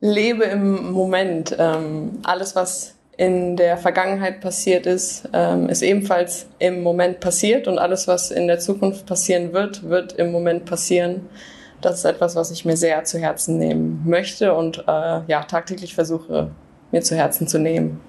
lebe im Moment. Ähm, alles, was in der Vergangenheit passiert ist, ähm, ist ebenfalls im Moment passiert und alles, was in der Zukunft passieren wird, wird im Moment passieren. Das ist etwas, was ich mir sehr zu Herzen nehmen möchte und äh, ja tagtäglich versuche mir zu Herzen zu nehmen.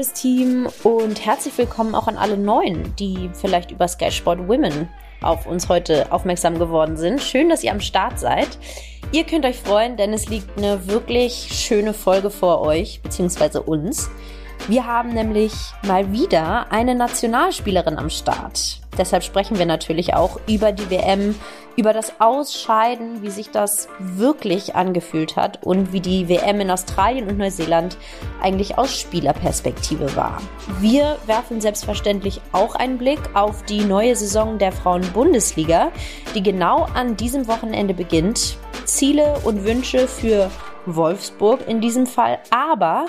Liebes Team und herzlich willkommen auch an alle Neuen, die vielleicht über Sky Sport Women auf uns heute aufmerksam geworden sind. Schön, dass ihr am Start seid. Ihr könnt euch freuen, denn es liegt eine wirklich schöne Folge vor euch, beziehungsweise uns. Wir haben nämlich mal wieder eine Nationalspielerin am Start. Deshalb sprechen wir natürlich auch über die WM, über das Ausscheiden, wie sich das wirklich angefühlt hat und wie die WM in Australien und Neuseeland eigentlich aus Spielerperspektive war. Wir werfen selbstverständlich auch einen Blick auf die neue Saison der Frauen-Bundesliga, die genau an diesem Wochenende beginnt. Ziele und Wünsche für Wolfsburg in diesem Fall, aber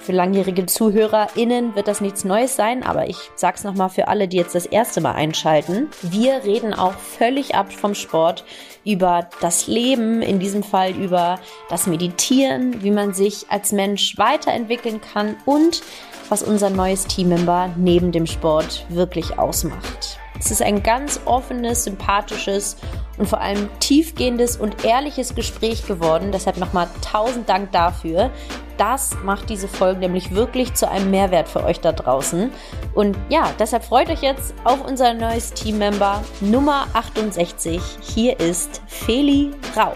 für langjährige ZuhörerInnen wird das nichts Neues sein, aber ich sag's nochmal für alle, die jetzt das erste Mal einschalten. Wir reden auch völlig ab vom Sport über das Leben, in diesem Fall über das Meditieren, wie man sich als Mensch weiterentwickeln kann und was unser neues Teammember neben dem Sport wirklich ausmacht. Es ist ein ganz offenes, sympathisches und vor allem tiefgehendes und ehrliches Gespräch geworden. Deshalb nochmal tausend Dank dafür. Das macht diese Folge nämlich wirklich zu einem Mehrwert für euch da draußen. Und ja, deshalb freut euch jetzt auf unser neues Teammember Nummer 68. Hier ist Feli Rauch.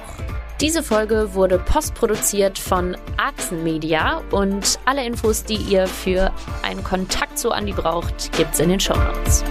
Diese Folge wurde postproduziert von Axen Media und alle Infos, die ihr für einen Kontakt zu Andi braucht, gibt's in den Show Notes.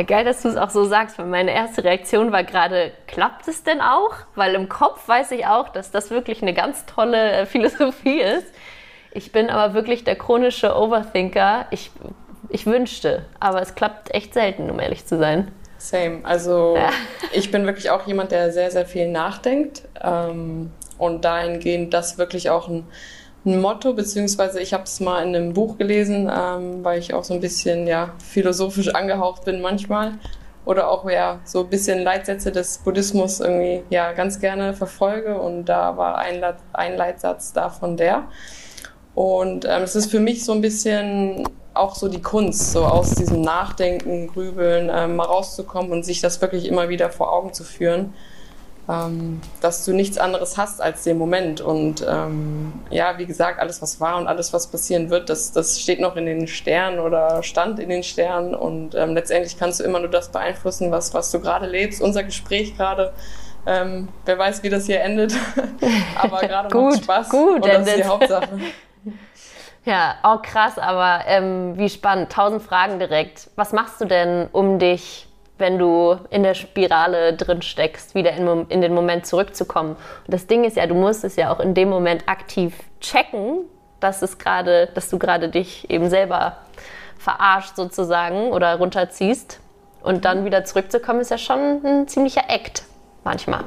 Ja, geil, dass du es auch so sagst, weil meine erste Reaktion war gerade, klappt es denn auch? Weil im Kopf weiß ich auch, dass das wirklich eine ganz tolle äh, Philosophie ist. Ich bin aber wirklich der chronische Overthinker. Ich, ich wünschte, aber es klappt echt selten, um ehrlich zu sein. Same. Also ja. ich bin wirklich auch jemand, der sehr, sehr viel nachdenkt ähm, und dahingehend das wirklich auch ein ein Motto, beziehungsweise ich habe es mal in einem Buch gelesen, ähm, weil ich auch so ein bisschen ja, philosophisch angehaucht bin manchmal. Oder auch ja, so ein bisschen Leitsätze des Buddhismus irgendwie ja ganz gerne verfolge. Und da war ein, ein Leitsatz davon der. Und ähm, es ist für mich so ein bisschen auch so die Kunst, so aus diesem Nachdenken, Grübeln ähm, mal rauszukommen und sich das wirklich immer wieder vor Augen zu führen ähm, dass du nichts anderes hast als den Moment. Und ähm, ja, wie gesagt, alles, was war und alles, was passieren wird, das, das steht noch in den Sternen oder stand in den Sternen. Und ähm, letztendlich kannst du immer nur das beeinflussen, was, was du gerade lebst. Unser Gespräch gerade. Ähm, wer weiß, wie das hier endet. Aber gerade macht Spaß. Gut, und das ist die Hauptsache. Ja, auch oh krass, aber ähm, wie spannend. Tausend Fragen direkt. Was machst du denn, um dich wenn du in der Spirale drin steckst, wieder in, in, den Moment zurückzukommen. Und das Ding ist ja, du musst es ja auch in dem Moment aktiv checken, dass es gerade, dass du gerade dich eben selber verarscht sozusagen oder runterziehst. Und dann wieder zurückzukommen, ist ja schon ein ziemlicher Act manchmal.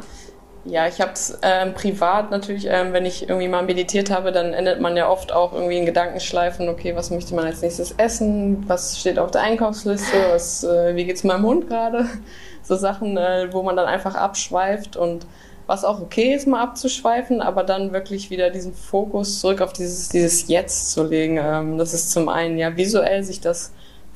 Ja, ich habe es ähm, privat natürlich, ähm, wenn ich irgendwie mal meditiert habe, dann endet man ja oft auch irgendwie in Gedankenschleifen, okay, was möchte man als nächstes essen, was steht auf der Einkaufsliste, was, äh, wie geht's meinem Hund gerade, so Sachen, äh, wo man dann einfach abschweift und was auch okay ist, mal abzuschweifen, aber dann wirklich wieder diesen Fokus zurück auf dieses, dieses Jetzt zu legen. Ähm, das ist zum einen ja visuell sich das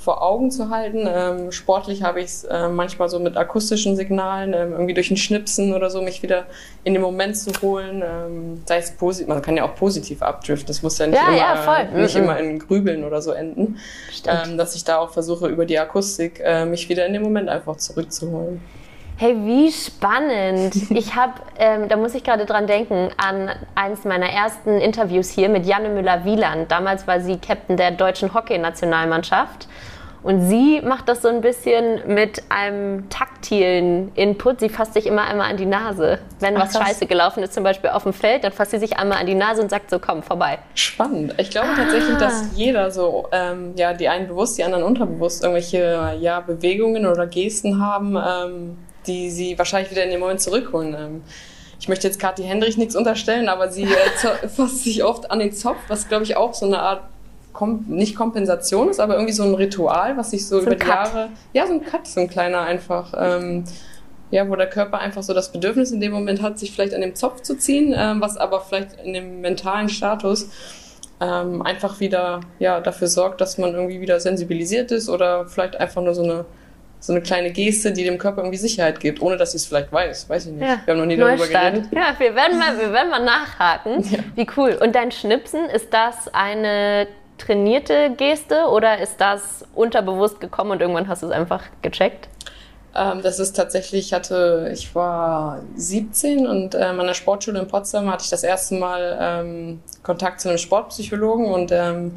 vor Augen zu halten. Ähm, sportlich habe ich es äh, manchmal so mit akustischen Signalen, ähm, irgendwie durch ein Schnipsen oder so, mich wieder in den Moment zu holen. Ähm, sei es positiv, man kann ja auch positiv abdriften. Das muss ja nicht, ja, immer, ja, nicht mhm. immer in Grübeln oder so enden. Ähm, dass ich da auch versuche, über die Akustik äh, mich wieder in den Moment einfach zurückzuholen. Hey, wie spannend. Ich habe, ähm, da muss ich gerade dran denken, an eines meiner ersten Interviews hier mit Janne Müller-Wieland. Damals war sie Captain der deutschen Hockeynationalmannschaft. Und sie macht das so ein bisschen mit einem taktilen Input. Sie fasst sich immer einmal an die Nase. Wenn Ach, was scheiße gelaufen ist, zum Beispiel auf dem Feld, dann fasst sie sich einmal an die Nase und sagt so, komm, vorbei. Spannend. Ich glaube ah. tatsächlich, dass jeder so, ähm, ja, die einen bewusst, die anderen unterbewusst irgendwelche ja, Bewegungen oder Gesten haben, ähm, die sie wahrscheinlich wieder in den Moment zurückholen. Ähm, ich möchte jetzt Kathi Hendrich nichts unterstellen, aber sie äh, fasst sich oft an den Zopf, was glaube ich auch so eine Art Kom nicht Kompensation ist, aber irgendwie so ein Ritual, was sich so, so über die Cut. Jahre, ja, so ein Cut, so ein kleiner einfach, ähm, ja, wo der Körper einfach so das Bedürfnis in dem Moment hat, sich vielleicht an dem Zopf zu ziehen, ähm, was aber vielleicht in dem mentalen Status ähm, einfach wieder ja, dafür sorgt, dass man irgendwie wieder sensibilisiert ist oder vielleicht einfach nur so eine so eine kleine Geste, die dem Körper irgendwie Sicherheit gibt, ohne dass sie es vielleicht weiß. Weiß ich nicht. Ja, wir haben noch nie darüber Neustart. geredet. Ja, wir werden mal, wir werden mal nachhaken. Ja. Wie cool. Und dein Schnipsen, ist das eine trainierte Geste oder ist das unterbewusst gekommen und irgendwann hast du es einfach gecheckt? Ähm, das ist tatsächlich, ich hatte, ich war 17 und ähm, an der Sportschule in Potsdam hatte ich das erste Mal ähm, Kontakt zu einem Sportpsychologen und ähm,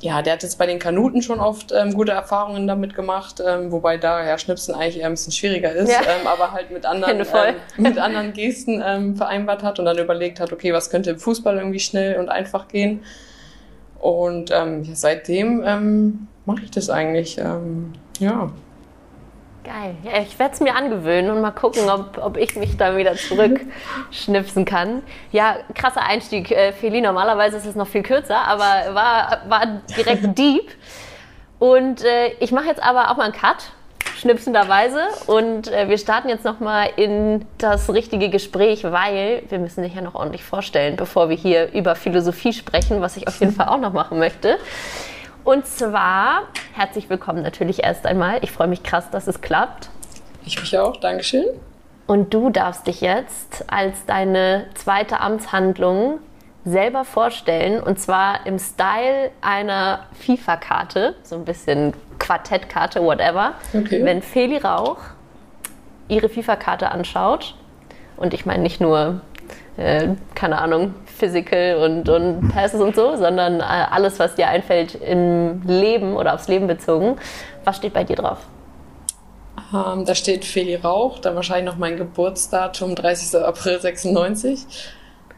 ja, der hat jetzt bei den Kanuten schon oft ähm, gute Erfahrungen damit gemacht, ähm, wobei da ja Schnipsen eigentlich eher ein bisschen schwieriger ist, ja. ähm, aber halt mit anderen, ähm, mit anderen Gesten ähm, vereinbart hat und dann überlegt hat, okay, was könnte im Fußball irgendwie schnell und einfach gehen. Und ähm, ja, seitdem ähm, mache ich das eigentlich. Ähm, ja. Geil. Ja, ich werde es mir angewöhnen und mal gucken, ob, ob ich mich da wieder zurückschnipsen kann. Ja, krasser Einstieg, äh, Feli. Normalerweise ist es noch viel kürzer, aber war, war direkt deep. Und äh, ich mache jetzt aber auch mal einen Cut schnipsenderweise. Und äh, wir starten jetzt nochmal in das richtige Gespräch, weil wir müssen dich ja noch ordentlich vorstellen, bevor wir hier über Philosophie sprechen, was ich auf jeden Fall auch noch machen möchte. Und zwar, herzlich willkommen natürlich erst einmal. Ich freue mich krass, dass es klappt. Ich mich auch, Dankeschön. Und du darfst dich jetzt als deine zweite Amtshandlung selber vorstellen und zwar im Style einer FIFA-Karte, so ein bisschen Quartettkarte, whatever. Okay. Wenn Feli Rauch ihre FIFA-Karte anschaut, und ich meine nicht nur, äh, keine Ahnung, Physical und, und Passes und so, sondern äh, alles, was dir einfällt im Leben oder aufs Leben bezogen, was steht bei dir drauf? Ähm, da steht Feli Rauch, dann wahrscheinlich noch mein Geburtsdatum, 30. April 96.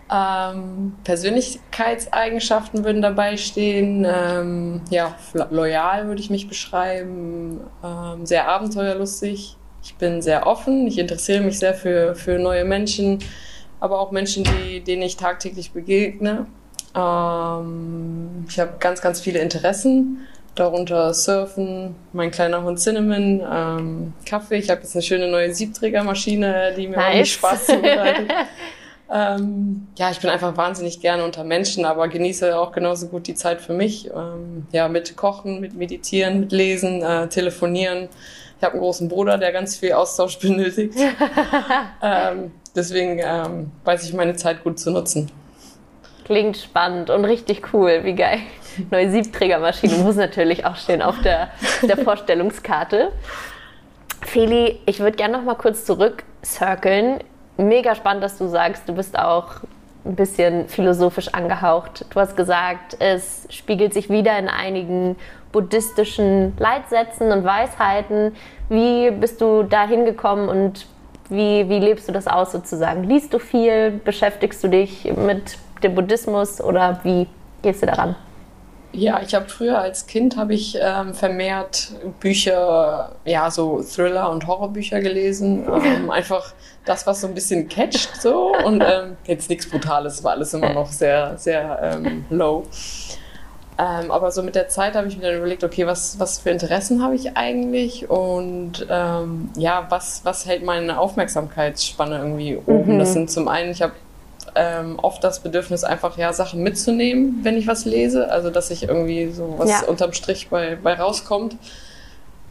Ähm, Persönlichkeitseigenschaften würden dabei stehen. Ähm, ja, loyal würde ich mich beschreiben. Ähm, sehr abenteuerlustig. Ich bin sehr offen. Ich interessiere mich sehr für, für neue Menschen, aber auch Menschen, die, denen ich tagtäglich begegne. Ähm, ich habe ganz, ganz viele Interessen. Darunter Surfen, mein kleiner Hund Cinnamon, ähm, Kaffee. Ich habe jetzt eine schöne neue Siebträgermaschine, die mir nice. Spaß zubereitet. Ähm, ja, ich bin einfach wahnsinnig gerne unter Menschen, aber genieße auch genauso gut die Zeit für mich. Ähm, ja, mit Kochen, mit Meditieren, mit Lesen, äh, Telefonieren. Ich habe einen großen Bruder, der ganz viel Austausch benötigt. ähm, deswegen ähm, weiß ich meine Zeit gut zu nutzen. Klingt spannend und richtig cool. Wie geil. Neue Siebträgermaschine muss natürlich auch stehen auf der, der Vorstellungskarte. Feli, ich würde gerne noch mal kurz zurück circlen mega spannend, dass du sagst, du bist auch ein bisschen philosophisch angehaucht. Du hast gesagt, es spiegelt sich wieder in einigen buddhistischen Leitsätzen und Weisheiten. Wie bist du da hingekommen und wie, wie lebst du das aus sozusagen? Liest du viel? Beschäftigst du dich mit dem Buddhismus oder wie gehst du daran? Ja, ich habe früher als Kind habe ich ähm, vermehrt Bücher, ja so Thriller und Horrorbücher gelesen, ähm, einfach das, was so ein bisschen catcht so und ähm, jetzt nichts Brutales, war alles immer noch sehr, sehr ähm, low. Ähm, aber so mit der Zeit habe ich mir dann überlegt, okay, was, was für Interessen habe ich eigentlich und ähm, ja, was, was hält meine Aufmerksamkeitsspanne irgendwie oben? Mhm. Das sind zum einen, ich habe ähm, oft das Bedürfnis, einfach ja Sachen mitzunehmen, wenn ich was lese. Also dass ich irgendwie so was ja. unterm Strich bei, bei rauskommt.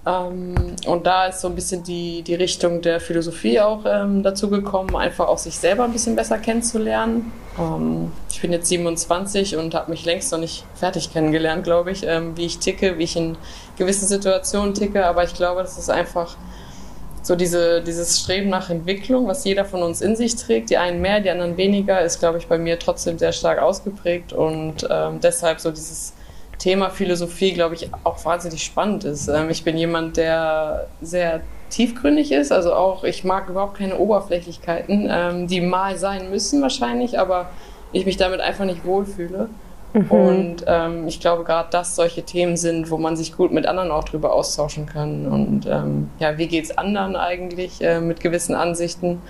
Ähm, und da ist so ein bisschen die, die Richtung der Philosophie auch ähm, dazu gekommen, einfach auch sich selber ein bisschen besser kennenzulernen. Ähm, ich bin jetzt 27 und habe mich längst noch nicht fertig kennengelernt, glaube ich, ähm, wie ich ticke, wie ich in gewissen Situationen ticke. Aber ich glaube, das ist einfach so diese, dieses Streben nach Entwicklung, was jeder von uns in sich trägt, die einen mehr, die anderen weniger, ist, glaube ich, bei mir trotzdem sehr stark ausgeprägt und ähm, deshalb so dieses Thema Philosophie, glaube ich, auch wahnsinnig spannend ist. Ähm, ich bin jemand, der sehr tiefgründig ist, also auch, ich mag überhaupt keine Oberflächlichkeiten, ähm, die mal sein müssen wahrscheinlich, aber ich mich damit einfach nicht wohlfühle. Mhm. Und ähm, ich glaube gerade, dass solche Themen sind, wo man sich gut mit anderen auch drüber austauschen kann. Und ähm, ja, wie geht es anderen eigentlich äh, mit gewissen Ansichten?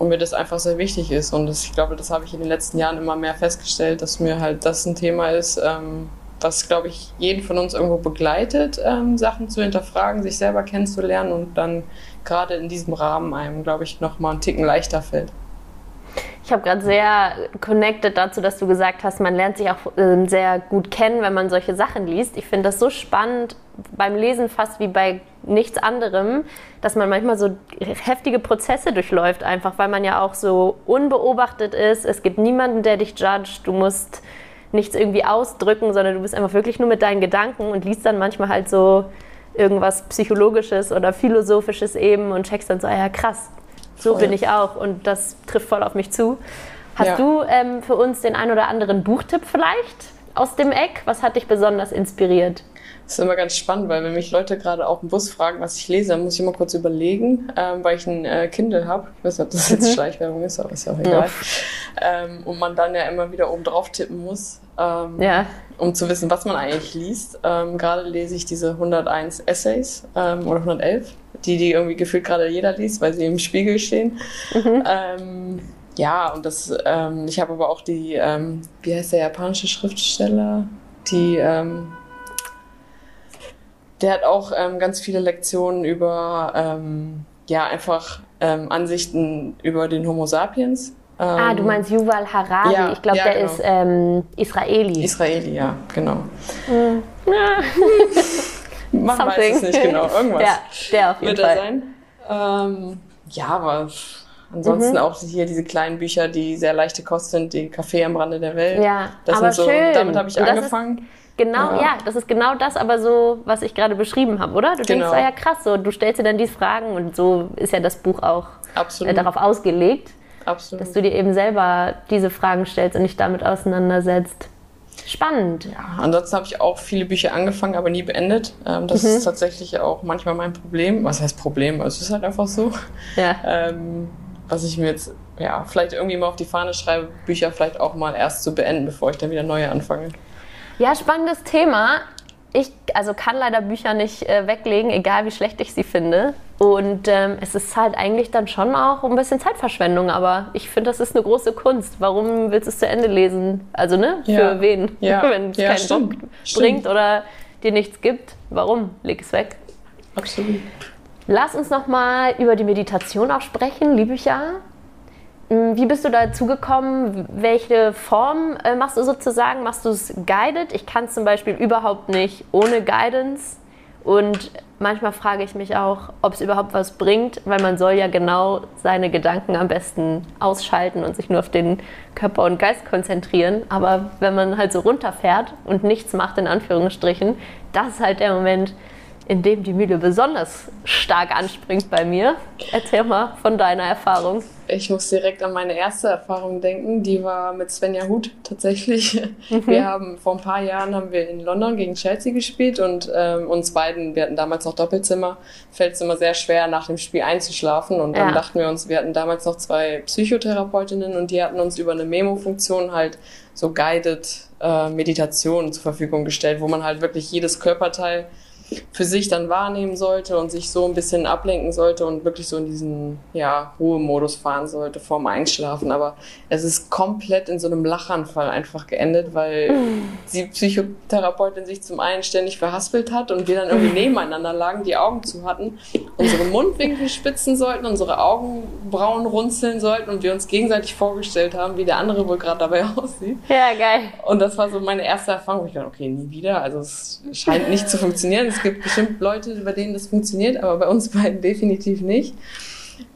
Und mir das einfach sehr wichtig ist. Und das, ich glaube, das habe ich in den letzten Jahren immer mehr festgestellt, dass mir halt das ein Thema ist, ähm, was, glaube ich, jeden von uns irgendwo begleitet, ähm, Sachen zu hinterfragen, sich selber kennenzulernen und dann gerade in diesem Rahmen einem, glaube ich, nochmal einen Ticken leichter fällt. Ich habe gerade sehr connected dazu, dass du gesagt hast, man lernt sich auch äh, sehr gut kennen, wenn man solche Sachen liest. Ich finde das so spannend beim Lesen fast wie bei nichts anderem, dass man manchmal so heftige Prozesse durchläuft, einfach weil man ja auch so unbeobachtet ist. Es gibt niemanden, der dich judgt. Du musst nichts irgendwie ausdrücken, sondern du bist einfach wirklich nur mit deinen Gedanken und liest dann manchmal halt so irgendwas Psychologisches oder Philosophisches eben und checkst dann so, ah ja krass, so bin ich auch und das trifft voll auf mich zu. Hast ja. du ähm, für uns den ein oder anderen Buchtipp vielleicht aus dem Eck? Was hat dich besonders inspiriert? Das ist immer ganz spannend, weil wenn mich Leute gerade auf dem Bus fragen, was ich lese, dann muss ich immer kurz überlegen, ähm, weil ich ein äh, Kindle habe. Ich weiß nicht, ob das jetzt mhm. Schleichwerbung ist, aber ist ja auch egal. Ja. Ähm, und man dann ja immer wieder oben drauf tippen muss, ähm, ja. um zu wissen, was man eigentlich liest. Ähm, gerade lese ich diese 101 Essays ähm, oder 111 die, die irgendwie gefühlt gerade jeder liest, weil sie im Spiegel stehen. Mhm. Ähm, ja, und das, ich habe aber auch die, wie heißt der japanische Schriftsteller? Die, der hat auch ähm, ganz viele Lektionen über, ähm, ja, einfach ähm, Ansichten über den Homo sapiens. ah, du meinst Yuval Harari. Ja, ich glaube, ja, der genau. ist ähm, Israeli. Israeli, ja, genau. Mhm. Man Something. weiß es nicht genau. Irgendwas ja, der auf jeden wird Fall. sein. Ähm, ja, aber ansonsten mhm. auch hier diese kleinen Bücher, die sehr leichte Kost sind, die Café am Rande der Welt. Ja, das aber so, schön. Damit habe ich Und angefangen. Genau, ja. ja. das ist genau das, aber so, was ich gerade beschrieben habe, oder? Du genau. denkst, ah ja krass, so, du stellst dir dann diese Fragen und so ist ja das Buch auch äh, darauf ausgelegt, Absolut. dass du dir eben selber diese Fragen stellst und dich damit auseinandersetzt. Spannend. Ja, ansonsten habe ich auch viele Bücher angefangen, aber nie beendet. Ähm, das mhm. ist tatsächlich auch manchmal mein Problem. Was heißt Problem? Also, es ist halt einfach so. Ja. Ähm, was ich mir jetzt ja, vielleicht irgendwie mal auf die Fahne schreibe, Bücher vielleicht auch mal erst zu beenden, bevor ich dann wieder neue anfange. Ja, spannendes Thema ich also kann leider Bücher nicht äh, weglegen, egal wie schlecht ich sie finde. Und ähm, es ist halt eigentlich dann schon auch ein bisschen Zeitverschwendung, aber ich finde, das ist eine große Kunst. Warum willst du es zu Ende lesen? Also, ne? Für ja. wen? Ja. Wenn es ja, keinen stimmt. Bock bringt stimmt. oder dir nichts gibt, warum? Leg es weg. Absolut. Lass uns nochmal über die Meditation auch sprechen, liebe ich ja. Hm, wie bist du dazu gekommen? Welche Form äh, machst du sozusagen? Machst du es guided? Ich kann es zum Beispiel überhaupt nicht ohne Guidance. Und manchmal frage ich mich auch, ob es überhaupt was bringt, weil man soll ja genau seine Gedanken am besten ausschalten und sich nur auf den Körper und Geist konzentrieren. Aber wenn man halt so runterfährt und nichts macht, in Anführungsstrichen, das ist halt der Moment, in dem die Mühle besonders stark anspringt bei mir. Erzähl mal von deiner Erfahrung. Ich muss direkt an meine erste Erfahrung denken. Die war mit Svenja Huth tatsächlich. Mhm. Wir haben vor ein paar Jahren haben wir in London gegen Chelsea gespielt und ähm, uns beiden, wir hatten damals noch Doppelzimmer, fällt es immer sehr schwer, nach dem Spiel einzuschlafen. Und dann ja. dachten wir uns, wir hatten damals noch zwei Psychotherapeutinnen und die hatten uns über eine Memo-Funktion halt so guided äh, Meditationen zur Verfügung gestellt, wo man halt wirklich jedes Körperteil für sich dann wahrnehmen sollte und sich so ein bisschen ablenken sollte und wirklich so in diesen ja, Ruhemodus fahren sollte vorm Einschlafen. Aber es ist komplett in so einem Lachanfall einfach geendet, weil die Psychotherapeutin sich zum einen ständig verhaspelt hat und wir dann irgendwie nebeneinander lagen, die Augen zu hatten, unsere Mundwinkel spitzen sollten, unsere Augenbrauen runzeln sollten und wir uns gegenseitig vorgestellt haben, wie der andere wohl gerade dabei aussieht. Ja, geil. Und das war so meine erste Erfahrung, wo ich dachte, okay, nie wieder. Also es scheint nicht zu funktionieren. Es gibt bestimmt Leute, bei denen das funktioniert, aber bei uns beiden definitiv nicht.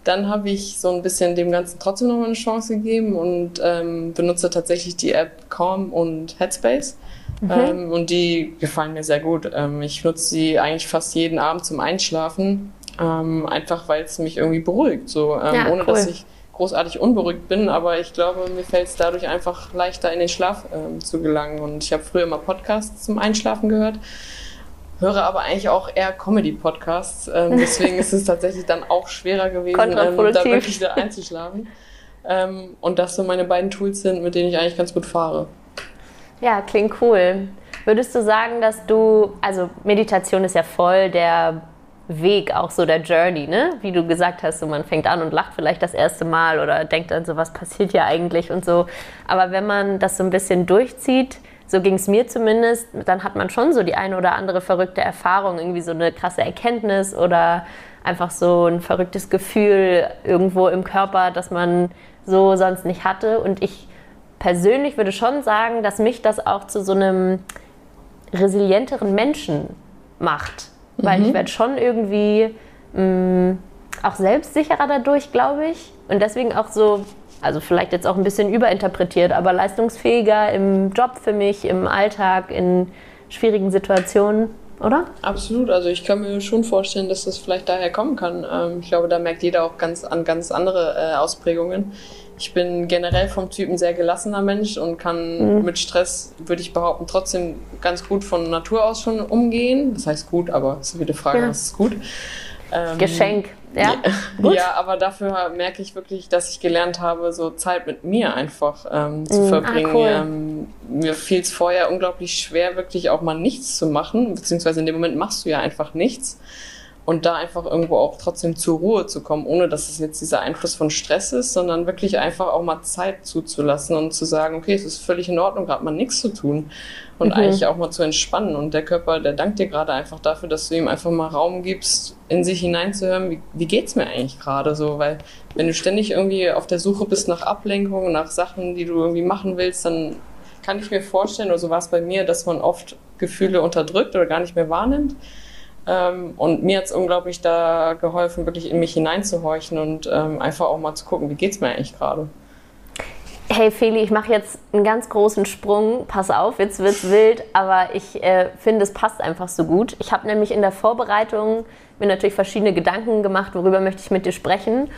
Dann habe ich so ein bisschen dem Ganzen trotzdem noch eine Chance gegeben und ähm, benutze tatsächlich die App Calm und Headspace. Mhm. Ähm, und die gefallen mir sehr gut. Ähm, ich nutze sie eigentlich fast jeden Abend zum Einschlafen, ähm, einfach weil es mich irgendwie beruhigt, so ähm, ja, ohne cool. dass ich großartig unberuhigt bin, aber ich glaube, mir fällt es dadurch einfach leichter in den Schlaf ähm, zu gelangen. Und ich habe früher mal Podcasts zum Einschlafen gehört, höre aber eigentlich auch eher Comedy-Podcasts. Ähm, deswegen ist es tatsächlich dann auch schwerer gewesen, ähm, da wirklich da einzuschlafen. Ähm, und das so meine beiden Tools sind, mit denen ich eigentlich ganz gut fahre. Ja, klingt cool. Würdest du sagen, dass du, also Meditation ist ja voll der Weg, auch so der Journey, ne? Wie du gesagt hast, so man fängt an und lacht vielleicht das erste Mal oder denkt dann so, was passiert hier eigentlich und so. Aber wenn man das so ein bisschen durchzieht, so ging es mir zumindest, dann hat man schon so die eine oder andere verrückte Erfahrung, irgendwie so eine krasse Erkenntnis oder einfach so ein verrücktes Gefühl irgendwo im Körper, das man so sonst nicht hatte. Und ich persönlich würde schon sagen, dass mich das auch zu so einem resilienteren Menschen macht weil mhm. ich werde schon irgendwie mh, mm, auch selbstsicherer dadurch, glaube ich. Und deswegen auch so, also vielleicht jetzt auch ein bisschen überinterpretiert, aber leistungsfähiger im Job für mich, im Alltag, in schwierigen Situationen, oder? Absolut. Also ich kann mir schon vorstellen, dass das vielleicht daher kommen kann. Ähm, ich glaube, da merkt jeder auch ganz an ganz andere äh, Ausprägungen. Ich bin generell vom Typ ein sehr gelassener Mensch und kann mhm. mit Stress, würde ich behaupten, trotzdem ganz gut von Natur aus schon umgehen. Das heißt gut, aber es ist wieder Frage, ja. was ist gut? Ähm, Geschenk, ja. Ja, ja, aber dafür merke ich wirklich, dass ich gelernt habe, so Zeit mit mir einfach ähm, zu mhm. verbringen. Ah, cool. ähm, mir fiel es vorher unglaublich schwer, wirklich auch mal nichts zu machen, beziehungsweise in dem Moment machst du ja einfach nichts und da einfach irgendwo auch trotzdem zur Ruhe zu kommen, ohne dass es jetzt dieser Einfluss von Stress ist, sondern wirklich einfach auch mal Zeit zuzulassen und zu sagen, okay, es ist völlig in Ordnung, gerade mal nichts zu tun und mhm. eigentlich auch mal zu entspannen. Und der Körper, der dankt dir gerade einfach dafür, dass du ihm einfach mal Raum gibst, in sich hineinzuhören, wie, wie geht's mir eigentlich gerade so, weil wenn du ständig irgendwie auf der Suche bist nach Ablenkung, nach Sachen, die du irgendwie machen willst, dann kann ich mir vorstellen, oder so war es bei mir, dass man oft Gefühle unterdrückt oder gar nicht mehr wahrnimmt. Ähm, und mir hat es unglaublich da geholfen, wirklich in mich hineinzuhorchen und ähm, einfach auch mal zu gucken, wie geht es mir eigentlich gerade. Hey Feli, ich mache jetzt einen ganz großen Sprung. Pass auf, jetzt wird's wild, aber ich äh, finde, es passt einfach so gut. Ich habe nämlich in der Vorbereitung mir natürlich verschiedene Gedanken gemacht, worüber möchte ich mit dir sprechen.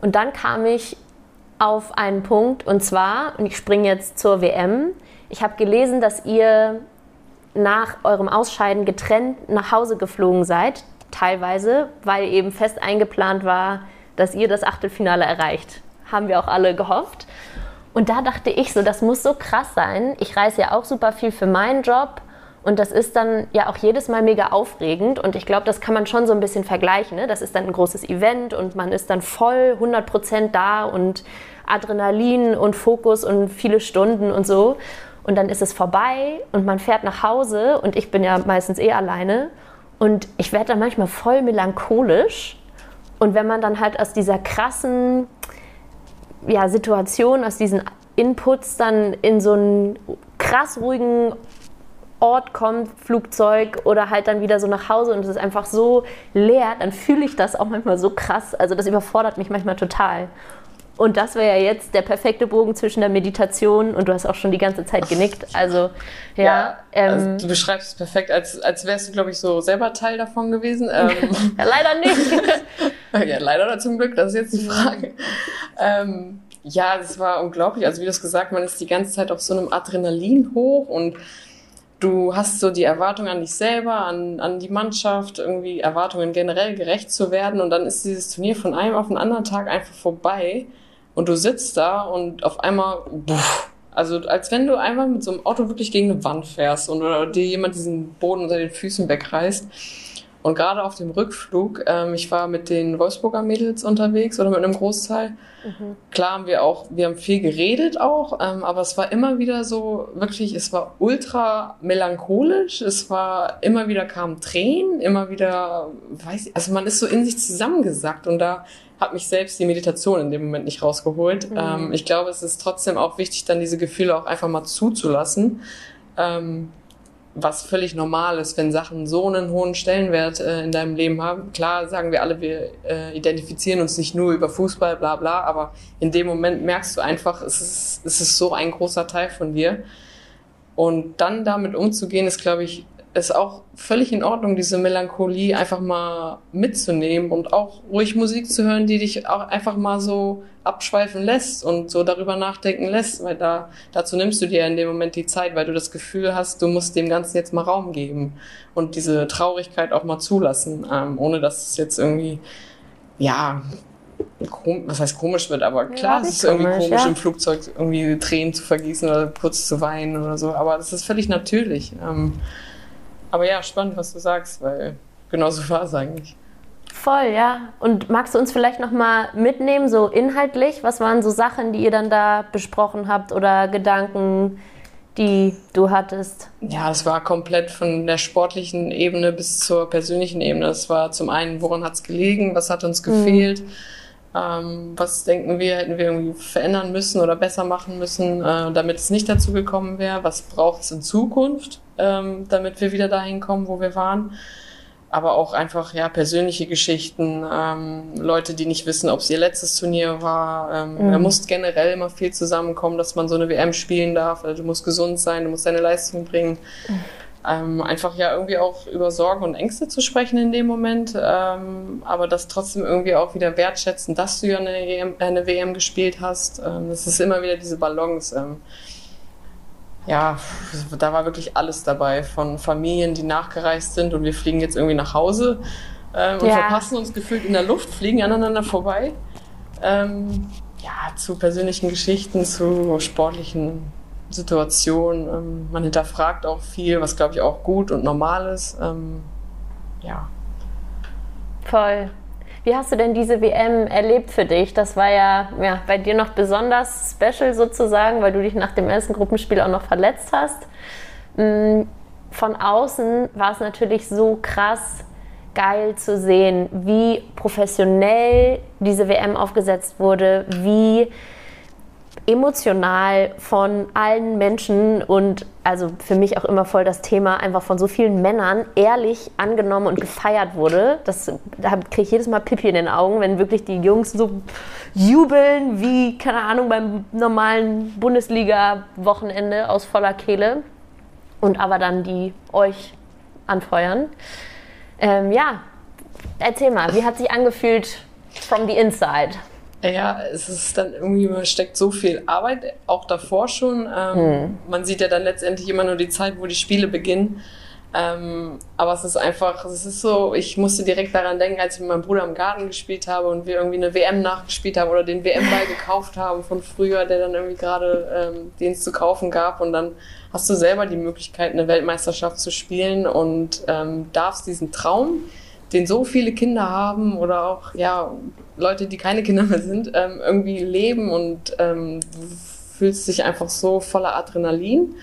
Und dann kam ich auf einen Punkt und zwar, und ich springe jetzt zur WM. Ich habe gelesen, dass ihr nach eurem Ausscheiden getrennt nach Hause geflogen seid, teilweise, weil eben fest eingeplant war, dass ihr das Achtelfinale erreicht. Haben wir auch alle gehofft. Und da dachte ich so, das muss so krass sein. Ich reise ja auch super viel für meinen Job und das ist dann ja auch jedes Mal mega aufregend und ich glaube, das kann man schon so ein bisschen vergleichen. Ne? Das ist dann ein großes Event und man ist dann voll 100% da und Adrenalin und Fokus und viele Stunden und so und dann ist es vorbei und man fährt nach Hause und ich bin ja meistens eh alleine und ich werde dann manchmal voll melancholisch und wenn man dann halt aus dieser krassen ja, Situation, aus diesen Inputs dann in so einen krass ruhigen Ort kommt, Flugzeug oder halt dann wieder so nach Hause und es ist einfach so leer, dann fühle ich das auch manchmal so krass. Also das überfordert mich manchmal total. Und das wäre ja jetzt der perfekte Bogen zwischen der Meditation und du hast auch schon die ganze Zeit genickt. Also ja. ja ähm, also du beschreibst es perfekt, als, als wärst du, glaube ich, so selber Teil davon gewesen. Ähm, ja, leider nicht. ja, leider oder zum Glück, das ist jetzt die Frage. ähm, ja, das war unglaublich. Also wie du es gesagt, man ist die ganze Zeit auf so einem Adrenalin hoch und du hast so die Erwartung an dich selber, an, an die Mannschaft, irgendwie Erwartungen generell gerecht zu werden und dann ist dieses Turnier von einem auf den anderen Tag einfach vorbei und du sitzt da und auf einmal, buff, also als wenn du einmal mit so einem Auto wirklich gegen eine Wand fährst und oder dir jemand diesen Boden unter den Füßen wegreißt. Und gerade auf dem Rückflug, ähm, ich war mit den Wolfsburger Mädels unterwegs oder mit einem Großteil. Mhm. Klar haben wir auch, wir haben viel geredet auch, ähm, aber es war immer wieder so, wirklich, es war ultra melancholisch, es war, immer wieder kamen Tränen, immer wieder, weiß ich, also man ist so in sich zusammengesackt und da hat mich selbst die Meditation in dem Moment nicht rausgeholt. Mhm. Ähm, ich glaube, es ist trotzdem auch wichtig, dann diese Gefühle auch einfach mal zuzulassen. Ähm, was völlig normal ist, wenn Sachen so einen hohen Stellenwert äh, in deinem Leben haben. Klar sagen wir alle, wir äh, identifizieren uns nicht nur über Fußball, bla bla, aber in dem Moment merkst du einfach, es ist, es ist so ein großer Teil von dir. Und dann damit umzugehen, ist, glaube ich, ist auch völlig in Ordnung, diese Melancholie einfach mal mitzunehmen und auch ruhig Musik zu hören, die dich auch einfach mal so abschweifen lässt und so darüber nachdenken lässt, weil da, dazu nimmst du dir in dem Moment die Zeit, weil du das Gefühl hast, du musst dem Ganzen jetzt mal Raum geben und diese Traurigkeit auch mal zulassen, ähm, ohne dass es jetzt irgendwie, ja, was heißt komisch wird, aber klar, ja, es ist irgendwie komisch, ja. im Flugzeug irgendwie Tränen zu vergießen oder kurz zu weinen oder so, aber das ist völlig natürlich. Ähm, aber ja, spannend, was du sagst, weil genau so war es eigentlich. Voll, ja. Und magst du uns vielleicht nochmal mitnehmen, so inhaltlich? Was waren so Sachen, die ihr dann da besprochen habt oder Gedanken, die du hattest? Ja, es war komplett von der sportlichen Ebene bis zur persönlichen Ebene. Es war zum einen, woran hat es gelegen, was hat uns gefehlt, mhm. ähm, was denken wir, hätten wir irgendwie verändern müssen oder besser machen müssen, äh, damit es nicht dazu gekommen wäre, was braucht es in Zukunft ähm, damit wir wieder dahin kommen, wo wir waren. Aber auch einfach ja persönliche Geschichten, ähm, Leute, die nicht wissen, ob es ihr letztes Turnier war. Ähm, mhm. Da muss generell immer viel zusammenkommen, dass man so eine WM spielen darf. Also du musst gesund sein, du musst deine Leistung bringen. Mhm. Ähm, einfach ja irgendwie auch über Sorgen und Ängste zu sprechen in dem Moment, ähm, aber das trotzdem irgendwie auch wieder wertschätzen, dass du ja eine, EM, eine WM gespielt hast. Ähm, das ist immer wieder diese Balance. Ja, da war wirklich alles dabei. Von Familien, die nachgereist sind und wir fliegen jetzt irgendwie nach Hause ähm, und ja. verpassen uns gefühlt in der Luft, fliegen aneinander vorbei. Ähm, ja, zu persönlichen Geschichten, zu sportlichen Situationen. Ähm, man hinterfragt auch viel, was glaube ich auch gut und normal ist. Ähm, ja. Voll. Wie hast du denn diese WM erlebt für dich? Das war ja, ja bei dir noch besonders special sozusagen, weil du dich nach dem ersten Gruppenspiel auch noch verletzt hast. Mm, von außen war es natürlich so krass geil zu sehen, wie professionell diese WM aufgesetzt wurde, wie emotional von allen Menschen und also für mich auch immer voll das Thema einfach von so vielen Männern ehrlich angenommen und gefeiert wurde. Das, da kriege ich jedes Mal Pipi in den Augen, wenn wirklich die Jungs so jubeln wie, keine Ahnung, beim normalen Bundesliga-Wochenende aus voller Kehle und aber dann die euch anfeuern. Ähm, ja, erzähl mal, wie hat sich angefühlt from the inside? Ja, es ist dann irgendwie, man steckt so viel Arbeit, auch davor schon. Ähm, hm. Man sieht ja dann letztendlich immer nur die Zeit, wo die Spiele beginnen. Ähm, aber es ist einfach, es ist so, ich musste direkt daran denken, als ich mit meinem Bruder im Garten gespielt habe und wir irgendwie eine WM nachgespielt haben oder den WM-Ball gekauft haben von früher, der dann irgendwie gerade, ähm, den es zu kaufen gab und dann hast du selber die Möglichkeit, eine Weltmeisterschaft zu spielen und ähm, darfst diesen Traum, den so viele Kinder haben oder auch ja Leute, die keine Kinder mehr sind, ähm, irgendwie leben und ähm, du fühlst dich einfach so voller Adrenalin.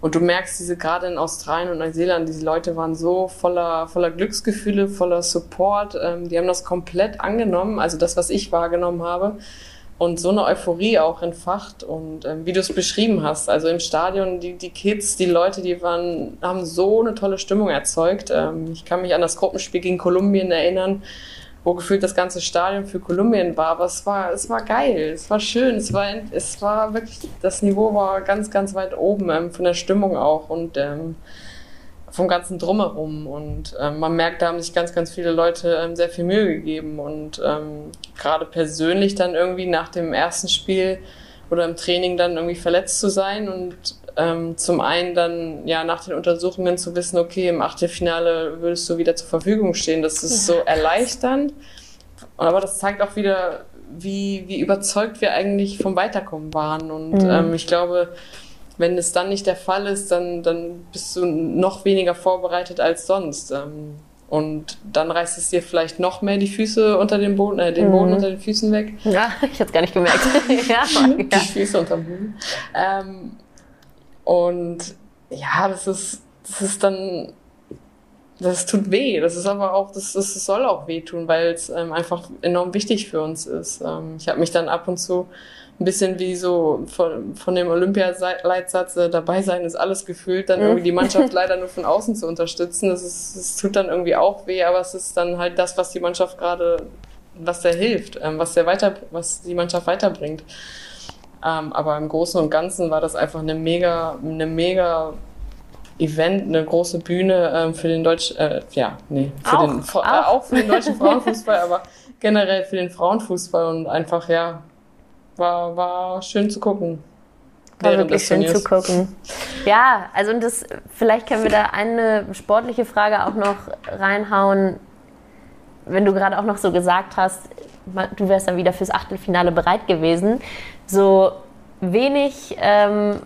Und du merkst diese gerade in Australien und Neuseeland, diese Leute waren so voller, voller Glücksgefühle, voller Support. Ähm, die haben das komplett angenommen, also das, was ich wahrgenommen habe und so eine Euphorie auch entfacht und ähm, wie du es beschrieben hast, also im Stadion, die, die Kids, die Leute, die waren, haben so eine tolle Stimmung erzeugt. Ähm, ich kann mich an das Gruppenspiel gegen Kolumbien erinnern, wo gefühlt das ganze Stadion für Kolumbien war, aber es war, es war geil, es war schön, es war, es war wirklich, das Niveau war ganz, ganz weit oben, ähm, von der Stimmung auch und ähm, vom ganzen Drumherum. Und ähm, man merkt, da haben sich ganz, ganz viele Leute ähm, sehr viel Mühe gegeben. Und ähm, gerade persönlich dann irgendwie nach dem ersten Spiel oder im Training dann irgendwie verletzt zu sein und ähm, zum einen dann ja nach den Untersuchungen zu wissen, okay, im Achtelfinale würdest du wieder zur Verfügung stehen. Das ist so erleichternd. Aber das zeigt auch wieder, wie, wie überzeugt wir eigentlich vom Weiterkommen waren. Und mhm. ähm, ich glaube, wenn es dann nicht der Fall ist, dann, dann bist du noch weniger vorbereitet als sonst. Ähm, und dann reißt es dir vielleicht noch mehr die Füße unter den Boden, äh, den Boden mhm. unter den Füßen weg. Ja, ich hätte es gar nicht gemerkt. ja, die ja. Füße unter dem Boden. Ähm, und ja, das ist, das ist dann, das tut weh. Das ist aber auch, das, das soll auch wehtun, weil es ähm, einfach enorm wichtig für uns ist. Ähm, ich habe mich dann ab und zu ein bisschen wie so von, von dem Olympialeitsatz äh, dabei sein ist alles gefühlt, dann irgendwie die Mannschaft leider nur von außen zu unterstützen. Das, ist, das tut dann irgendwie auch weh, aber es ist dann halt das, was die Mannschaft gerade, was der hilft, ähm, was der weiter, was die Mannschaft weiterbringt. Ähm, aber im Großen und Ganzen war das einfach eine mega, eine mega Event, eine große Bühne ähm, für den deutschen, äh, ja, nee, für auch, den, auch. Äh, auch für den deutschen Frauenfußball, aber generell für den Frauenfußball und einfach, ja, war, war schön zu gucken. War wirklich schön zu gucken. Ja, also das, vielleicht können wir da eine sportliche Frage auch noch reinhauen. Wenn du gerade auch noch so gesagt hast, du wärst dann wieder fürs Achtelfinale bereit gewesen. So wenig ähm,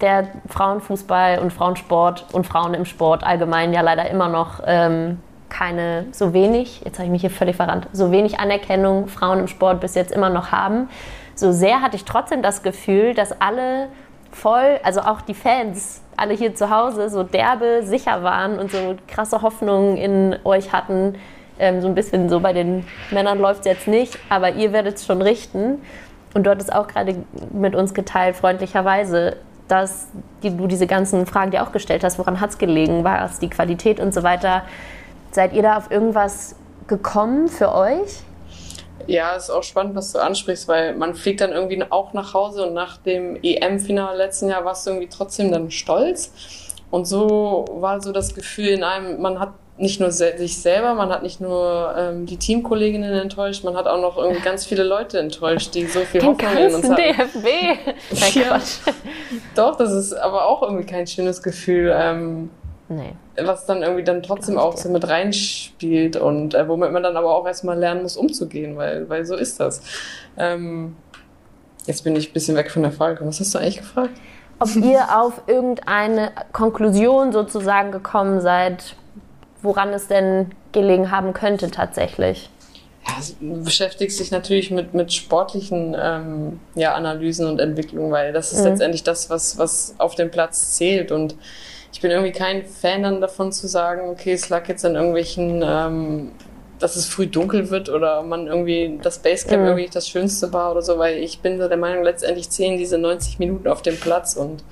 der Frauenfußball und Frauensport und Frauen im Sport allgemein ja leider immer noch ähm, keine, so wenig, jetzt habe ich mich hier völlig verrannt, so wenig Anerkennung Frauen im Sport bis jetzt immer noch haben. So sehr hatte ich trotzdem das Gefühl, dass alle voll, also auch die Fans, alle hier zu Hause so derbe sicher waren und so krasse Hoffnungen in euch hatten. Ähm, so ein bisschen so bei den Männern läuft es jetzt nicht, aber ihr werdet es schon richten. Und dort ist auch gerade mit uns geteilt, freundlicherweise, dass die, du diese ganzen Fragen dir auch gestellt hast, woran hat es gelegen, war es die Qualität und so weiter. Seid ihr da auf irgendwas gekommen für euch? Ja, ist auch spannend, was du ansprichst, weil man fliegt dann irgendwie auch nach Hause und nach dem EM-Finale letzten Jahr warst du irgendwie trotzdem dann stolz. Und so war so das Gefühl in einem, man hat nicht nur sich selber, man hat nicht nur ähm, die Teamkolleginnen enttäuscht, man hat auch noch irgendwie ganz viele Leute enttäuscht, die so viel Den Hoffnung in uns hatten. DFB. ja. Doch, das ist aber auch irgendwie kein schönes Gefühl. Ähm, nee. Was dann irgendwie dann trotzdem auch so mit reinspielt und äh, womit man dann aber auch erstmal lernen muss, umzugehen, weil, weil so ist das. Ähm, jetzt bin ich ein bisschen weg von der Frage. Was hast du eigentlich gefragt? Ob ihr auf irgendeine Konklusion sozusagen gekommen seid, woran es denn gelegen haben könnte tatsächlich. Ja, du beschäftigst dich natürlich mit, mit sportlichen ähm, ja, Analysen und Entwicklungen, weil das ist mhm. letztendlich das, was, was auf dem Platz zählt. Und ich bin irgendwie kein Fan dann davon zu sagen, okay, es lag jetzt an irgendwelchen, ähm, dass es früh dunkel wird oder man irgendwie das Basecamp mhm. irgendwie das Schönste war oder so, weil ich bin so der Meinung, letztendlich zählen diese 90 Minuten auf dem Platz und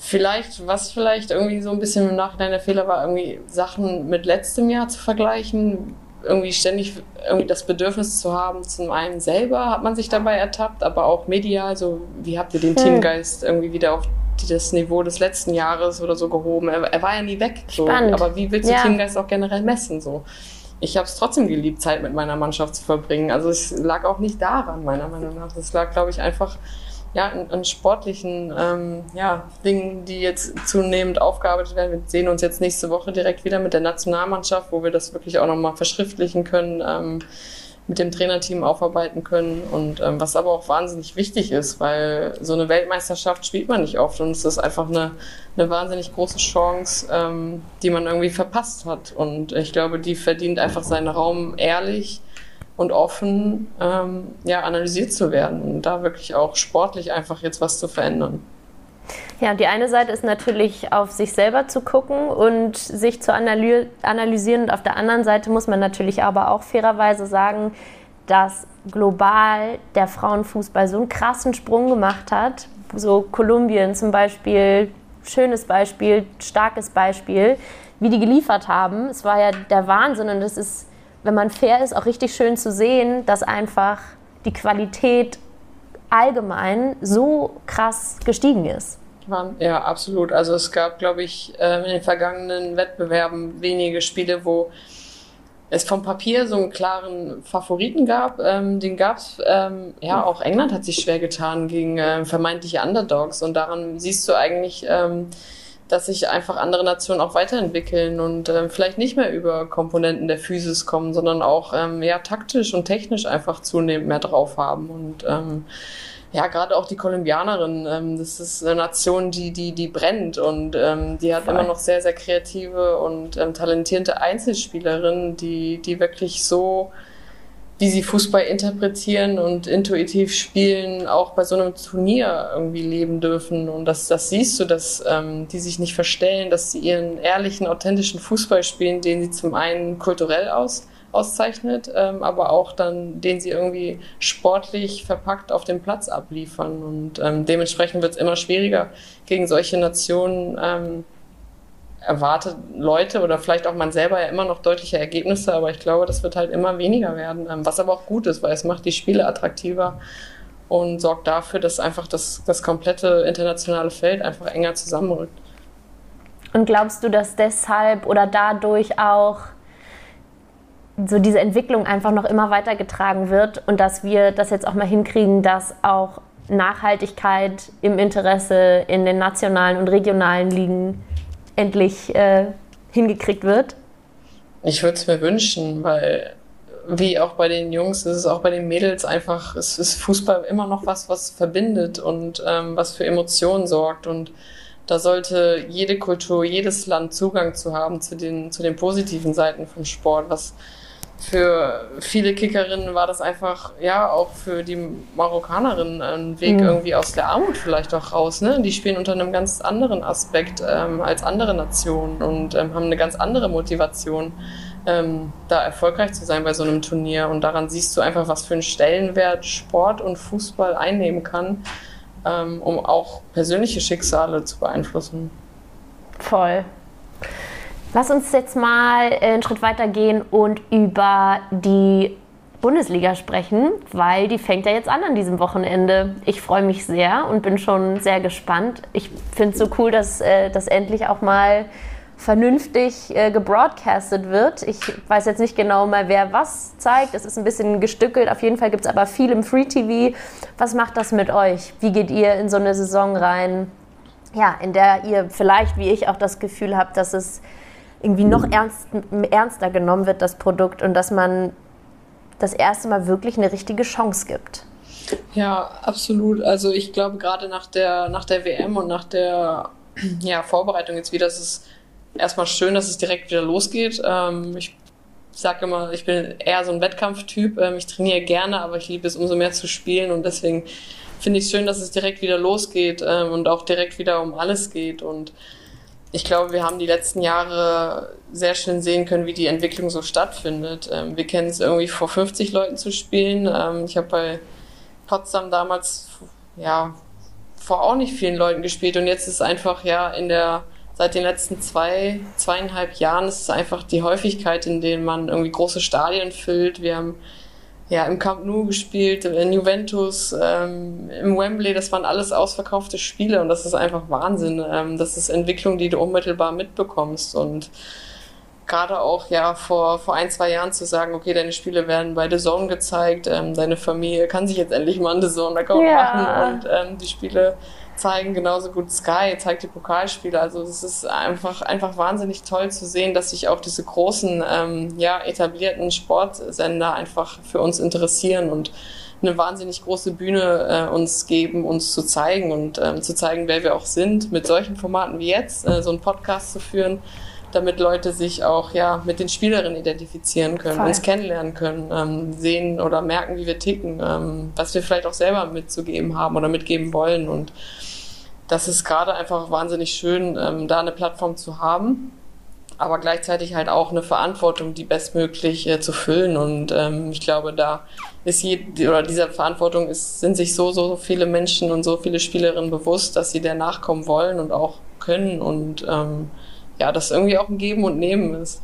Vielleicht, was vielleicht irgendwie so ein bisschen im Nachhinein der Fehler war, irgendwie Sachen mit letztem Jahr zu vergleichen, irgendwie ständig irgendwie das Bedürfnis zu haben, zum einen selber hat man sich dabei ertappt, aber auch medial, so wie habt ihr den hm. Teamgeist irgendwie wieder auf das Niveau des letzten Jahres oder so gehoben? Er, er war ja nie weg, so. aber wie willst du ja. Teamgeist auch generell messen? So? Ich habe es trotzdem geliebt, Zeit mit meiner Mannschaft zu verbringen. Also es lag auch nicht daran, meiner Meinung nach. Es lag, glaube ich, einfach ja, an, an sportlichen ähm, ja, Dingen, die jetzt zunehmend aufgearbeitet werden. Wir sehen uns jetzt nächste Woche direkt wieder mit der Nationalmannschaft, wo wir das wirklich auch nochmal verschriftlichen können, ähm, mit dem Trainerteam aufarbeiten können. Und ähm, was aber auch wahnsinnig wichtig ist, weil so eine Weltmeisterschaft spielt man nicht oft. Und es ist einfach eine, eine wahnsinnig große Chance, ähm, die man irgendwie verpasst hat. Und ich glaube, die verdient einfach seinen Raum ehrlich und offen ähm, ja, analysiert zu werden und da wirklich auch sportlich einfach jetzt was zu verändern. Ja, die eine Seite ist natürlich auf sich selber zu gucken und sich zu analysieren und auf der anderen Seite muss man natürlich aber auch fairerweise sagen, dass global der Frauenfußball so einen krassen Sprung gemacht hat. So Kolumbien zum Beispiel, schönes Beispiel, starkes Beispiel, wie die geliefert haben. Es war ja der Wahnsinn und es ist wenn man fair ist, auch richtig schön zu sehen, dass einfach die Qualität allgemein so krass gestiegen ist. Ja, absolut. Also es gab, glaube ich, ähm, in den vergangenen Wettbewerben wenige Spiele, wo es vom Papier so einen klaren Favoriten gab. Ähm, den gab es, ähm, ja, auch England hat sich schwer getan gegen äh, vermeintliche Underdogs. Und daran siehst du eigentlich, ähm, dass sich einfach andere Nationen auch weiterentwickeln und vielleicht nicht mehr über Komponenten der Physis kommen, sondern auch ähm, ja taktisch und technisch einfach zunehmend mehr drauf haben und ähm, ja, gerade auch die Kolumbianerin, ähm, das ist eine Nation, die, die, die brennt und ähm, die hat Voll. immer noch sehr, sehr kreative und ähm, talentierte Einzelspielerinnen, die, die wirklich so wie sie Fußball interpretieren und intuitiv spielen, auch bei so einem Turnier irgendwie leben dürfen. Und das, das siehst du, dass ähm, die sich nicht verstellen, dass sie ihren ehrlichen, authentischen Fußball spielen, den sie zum einen kulturell aus, auszeichnet, ähm, aber auch dann, den sie irgendwie sportlich verpackt auf dem Platz abliefern. Und ähm, dementsprechend wird es immer schwieriger, gegen solche Nationen ähm, erwartet Leute oder vielleicht auch man selber ja immer noch deutliche Ergebnisse, aber ich glaube, das wird halt immer weniger werden, ähm, was aber auch gut ist, weil es macht die Spiele attraktiver und sorgt dafür, dass einfach das, das komplette internationale Feld einfach enger zusammenrückt. Und glaubst du, dass deshalb oder dadurch auch so diese Entwicklung einfach noch immer weitergetragen wird und dass wir das jetzt auch mal hinkriegen, dass auch Nachhaltigkeit im Interesse in den nationalen und regionalen Ligen endlich äh, hingekriegt wird? Ich würde es mir wünschen, weil wie auch bei den Jungs ist es auch bei den Mädels einfach, es ist Fußball immer noch was, was verbindet und ähm, was für Emotionen sorgt. Und da sollte jede Kultur, jedes Land Zugang zu haben zu den, zu den positiven Seiten vom Sport, was für viele Kickerinnen war das einfach, ja, auch für die Marokkanerinnen ein Weg mhm. irgendwie aus der Armut vielleicht auch raus. Ne? Die spielen unter einem ganz anderen Aspekt ähm, als andere Nationen und ähm, haben eine ganz andere Motivation, ähm, da erfolgreich zu sein bei so einem Turnier. Und daran siehst du einfach, was für einen Stellenwert Sport und Fußball einnehmen kann, ähm, um auch persönliche Schicksale zu beeinflussen. Voll. Lass uns jetzt mal einen Schritt weiter gehen und über die Bundesliga sprechen, weil die fängt ja jetzt an an diesem Wochenende. Ich freue mich sehr und bin schon sehr gespannt. Ich finde es so cool, dass äh, das endlich auch mal vernünftig äh, gebroadcastet wird. Ich weiß jetzt nicht genau mal, wer was zeigt. Es ist ein bisschen gestückelt. Auf jeden Fall gibt es aber viel im Free TV. Was macht das mit euch? Wie geht ihr in so eine Saison rein? Ja, in der ihr vielleicht, wie ich, auch das Gefühl habt, dass es irgendwie noch ernst, ernster genommen wird, das Produkt, und dass man das erste Mal wirklich eine richtige Chance gibt. Ja, absolut. Also ich glaube, gerade nach der, nach der WM und nach der ja, Vorbereitung jetzt wieder, ist es erstmal schön, dass es direkt wieder losgeht. Ähm, ich sage immer, ich bin eher so ein Wettkampftyp. Ähm, ich trainiere gerne, aber ich liebe es umso mehr zu spielen und deswegen finde ich es schön, dass es direkt wieder losgeht ähm, und auch direkt wieder um alles geht und ich glaube, wir haben die letzten Jahre sehr schön sehen können, wie die Entwicklung so stattfindet. Ähm, wir kennen es irgendwie vor 50 Leuten zu spielen. Ähm, ich habe bei Potsdam damals ja vor auch nicht vielen Leuten gespielt und jetzt ist einfach ja in der seit den letzten zwei zweieinhalb Jahren ist es einfach die Häufigkeit, in denen man irgendwie große Stadien füllt. Wir haben ja, im Camp Nou gespielt, in Juventus, ähm, im Wembley, das waren alles ausverkaufte Spiele und das ist einfach Wahnsinn. Ähm, das ist Entwicklung, die du unmittelbar mitbekommst und gerade auch ja vor, vor ein, zwei Jahren zu sagen, okay, deine Spiele werden bei The Zone gezeigt, ähm, deine Familie kann sich jetzt endlich mal an The Zone-Account ja. machen und ähm, die Spiele zeigen genauso gut Sky, zeigt die Pokalspiele. Also es ist einfach, einfach wahnsinnig toll zu sehen, dass sich auch diese großen, ähm, ja, etablierten Sportsender einfach für uns interessieren und eine wahnsinnig große Bühne äh, uns geben, uns zu zeigen und ähm, zu zeigen, wer wir auch sind, mit solchen Formaten wie jetzt, äh, so einen Podcast zu führen, damit Leute sich auch ja mit den Spielerinnen identifizieren können, Voll. uns kennenlernen können, ähm, sehen oder merken, wie wir ticken, ähm, was wir vielleicht auch selber mitzugeben haben oder mitgeben wollen und das ist gerade einfach wahnsinnig schön, ähm, da eine Plattform zu haben, aber gleichzeitig halt auch eine Verantwortung, die bestmöglich äh, zu füllen. Und ähm, ich glaube, da ist je, oder dieser Verantwortung ist, sind sich so, so viele Menschen und so viele Spielerinnen bewusst, dass sie der nachkommen wollen und auch können und ähm, ja, das irgendwie auch ein Geben und Nehmen ist.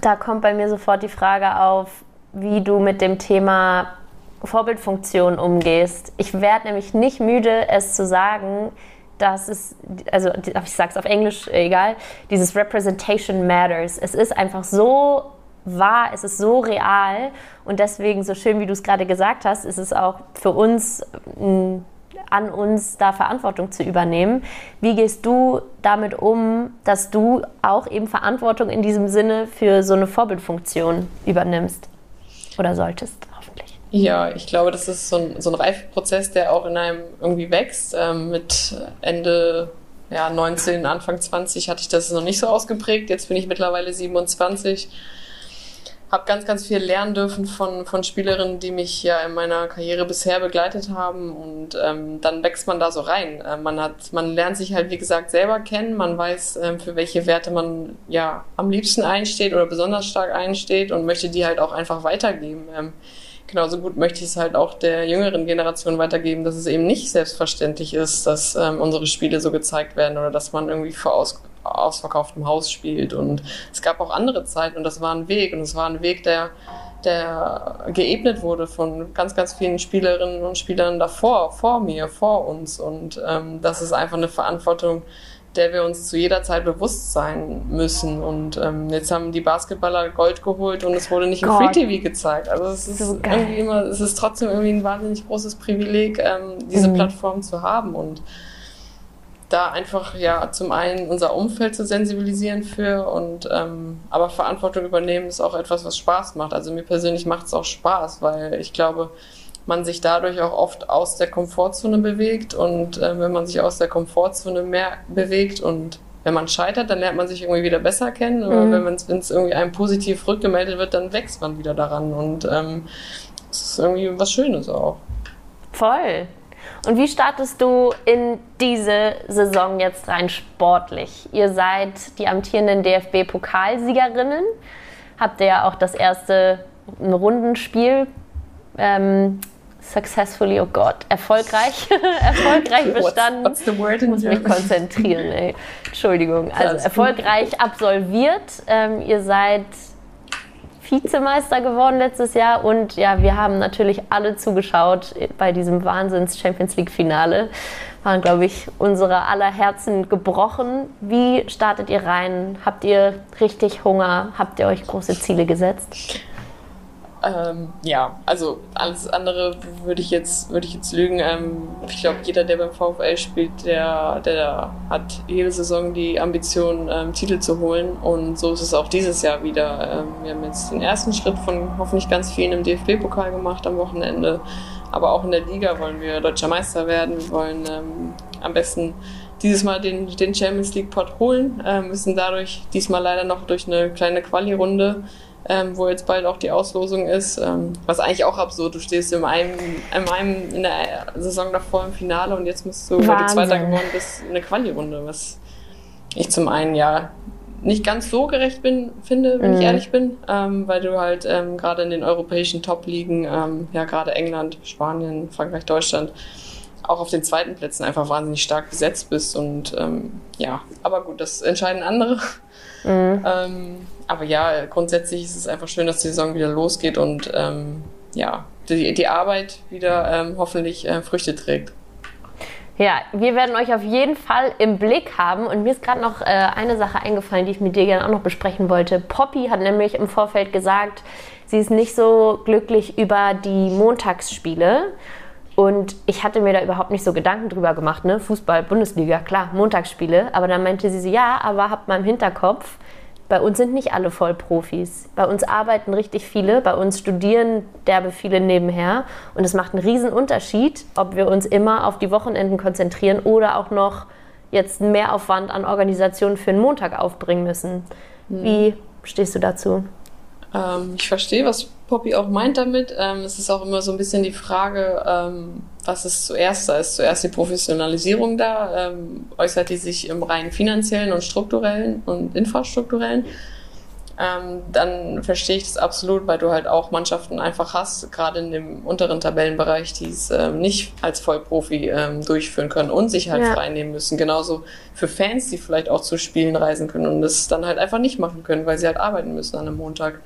Da kommt bei mir sofort die Frage auf, wie du mit dem Thema Vorbildfunktion umgehst. Ich werde nämlich nicht müde, es zu sagen, dass es, also ich sage es auf Englisch, egal, dieses Representation Matters. Es ist einfach so wahr, es ist so real und deswegen, so schön wie du es gerade gesagt hast, ist es auch für uns an uns, da Verantwortung zu übernehmen. Wie gehst du damit um, dass du auch eben Verantwortung in diesem Sinne für so eine Vorbildfunktion übernimmst oder solltest? Ja, ich glaube, das ist so ein, so ein Reifeprozess, der auch in einem irgendwie wächst. Ähm, mit Ende ja, 19, Anfang 20 hatte ich das noch nicht so ausgeprägt. Jetzt bin ich mittlerweile 27. Habe ganz, ganz viel lernen dürfen von, von Spielerinnen, die mich ja in meiner Karriere bisher begleitet haben. Und ähm, dann wächst man da so rein. Äh, man, hat, man lernt sich halt, wie gesagt, selber kennen. Man weiß, ähm, für welche Werte man ja am liebsten einsteht oder besonders stark einsteht und möchte die halt auch einfach weitergeben. Ähm, genauso gut möchte ich es halt auch der jüngeren Generation weitergeben, dass es eben nicht selbstverständlich ist, dass ähm, unsere Spiele so gezeigt werden oder dass man irgendwie vor aus, ausverkauftem Haus spielt. Und es gab auch andere Zeiten und das war ein Weg und es war ein Weg, der der geebnet wurde von ganz, ganz vielen Spielerinnen und Spielern davor, vor mir, vor uns. Und ähm, das ist einfach eine Verantwortung, der wir uns zu jeder Zeit bewusst sein müssen. Und ähm, jetzt haben die Basketballer Gold geholt und es wurde nicht im Free TV gezeigt. Also es ist so irgendwie immer, es ist trotzdem irgendwie ein wahnsinnig großes Privileg, ähm, diese mhm. Plattform zu haben und da einfach ja zum einen unser Umfeld zu sensibilisieren für und ähm, aber Verantwortung übernehmen ist auch etwas, was Spaß macht. Also mir persönlich macht es auch Spaß, weil ich glaube, man sich dadurch auch oft aus der Komfortzone bewegt und äh, wenn man sich aus der Komfortzone mehr bewegt und wenn man scheitert, dann lernt man sich irgendwie wieder besser kennen. Mhm. Oder wenn es irgendwie einem positiv rückgemeldet wird, dann wächst man wieder daran. Und ähm, es ist irgendwie was Schönes auch. Voll. Und wie startest du in diese Saison jetzt rein sportlich? Ihr seid die amtierenden DFB-Pokalsiegerinnen, habt ihr ja auch das erste Rundenspiel ähm, successfully, oh Gott, erfolgreich, erfolgreich bestanden. What's, what's the word in ich muss mich konzentrieren, ey. Entschuldigung. Also erfolgreich absolviert. Ähm, ihr seid Vizemeister geworden letztes Jahr und ja, wir haben natürlich alle zugeschaut bei diesem Wahnsinns Champions League Finale. Waren, glaube ich, unsere aller Herzen gebrochen. Wie startet ihr rein? Habt ihr richtig Hunger? Habt ihr euch große Ziele gesetzt? Ähm, ja, also alles andere würde ich jetzt würde ich jetzt lügen. Ähm, ich glaube, jeder, der beim VfL spielt, der, der hat jede Saison die Ambition, ähm, Titel zu holen. Und so ist es auch dieses Jahr wieder. Ähm, wir haben jetzt den ersten Schritt von hoffentlich ganz vielen im DFB-Pokal gemacht am Wochenende. Aber auch in der Liga wollen wir deutscher Meister werden. Wir wollen ähm, am besten dieses Mal den, den Champions League Pot holen. Ähm, müssen dadurch diesmal leider noch durch eine kleine Quali-Runde ähm, wo jetzt bald auch die Auslosung ist. Ähm, was eigentlich auch absurd. Du stehst in einem, in einem in der Saison davor im Finale und jetzt musst du, Wahnsinn. weil du Zweiter geworden bist, eine Quali-Runde, was ich zum einen ja nicht ganz so gerecht bin, finde, wenn mhm. ich ehrlich bin, ähm, weil du halt ähm, gerade in den europäischen Top-Ligen, ähm, ja gerade England, Spanien, Frankreich, Deutschland, auch auf den zweiten Plätzen einfach wahnsinnig stark besetzt bist und ähm, ja, aber gut, das entscheiden andere. Mhm. Ähm, aber ja, grundsätzlich ist es einfach schön, dass die Saison wieder losgeht und ähm, ja, die, die Arbeit wieder ähm, hoffentlich äh, Früchte trägt. Ja, wir werden euch auf jeden Fall im Blick haben. Und mir ist gerade noch äh, eine Sache eingefallen, die ich mit dir gerne auch noch besprechen wollte. Poppy hat nämlich im Vorfeld gesagt, sie ist nicht so glücklich über die Montagsspiele. Und ich hatte mir da überhaupt nicht so Gedanken drüber gemacht, ne? Fußball, Bundesliga, klar, Montagsspiele. Aber dann meinte sie so, ja, aber habt mal im Hinterkopf, bei uns sind nicht alle Vollprofis. Bei uns arbeiten richtig viele, bei uns studieren derbe viele nebenher. Und es macht einen riesen Unterschied, ob wir uns immer auf die Wochenenden konzentrieren oder auch noch jetzt einen Mehraufwand an Organisationen für einen Montag aufbringen müssen. Wie stehst du dazu? Ähm, ich verstehe, was Poppy auch meint damit. Ähm, es ist auch immer so ein bisschen die Frage, ähm, was ist zuerst da? Ist zuerst die Professionalisierung da? Ähm, äußert die sich im rein finanziellen und strukturellen und infrastrukturellen? Ähm, dann verstehe ich das absolut, weil du halt auch Mannschaften einfach hast, gerade in dem unteren Tabellenbereich, die es ähm, nicht als Vollprofi ähm, durchführen können und sich halt ja. frei nehmen müssen. Genauso für Fans, die vielleicht auch zu Spielen reisen können und das dann halt einfach nicht machen können, weil sie halt arbeiten müssen an einem Montag.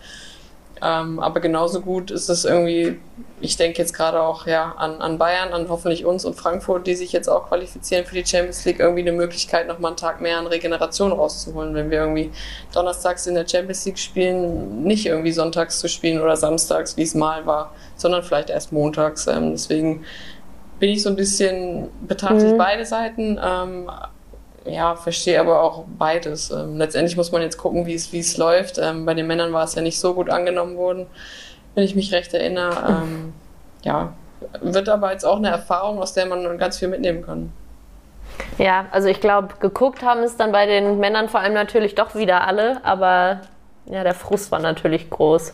Ähm, aber genauso gut ist es irgendwie, ich denke jetzt gerade auch ja an, an Bayern, an hoffentlich uns und Frankfurt, die sich jetzt auch qualifizieren für die Champions League, irgendwie eine Möglichkeit, nochmal einen Tag mehr an Regeneration rauszuholen, wenn wir irgendwie donnerstags in der Champions League spielen, nicht irgendwie sonntags zu spielen oder samstags, wie es mal war, sondern vielleicht erst montags. Ähm, deswegen bin ich so ein bisschen, betrachte mhm. beide Seiten. Ähm, ja, verstehe aber auch beides. Ähm, letztendlich muss man jetzt gucken, wie es, wie es läuft. Ähm, bei den Männern war es ja nicht so gut angenommen worden, wenn ich mich recht erinnere. Ähm, ja, wird aber jetzt auch eine Erfahrung, aus der man ganz viel mitnehmen kann. Ja, also ich glaube, geguckt haben es dann bei den Männern vor allem natürlich doch wieder alle, aber ja, der Frust war natürlich groß.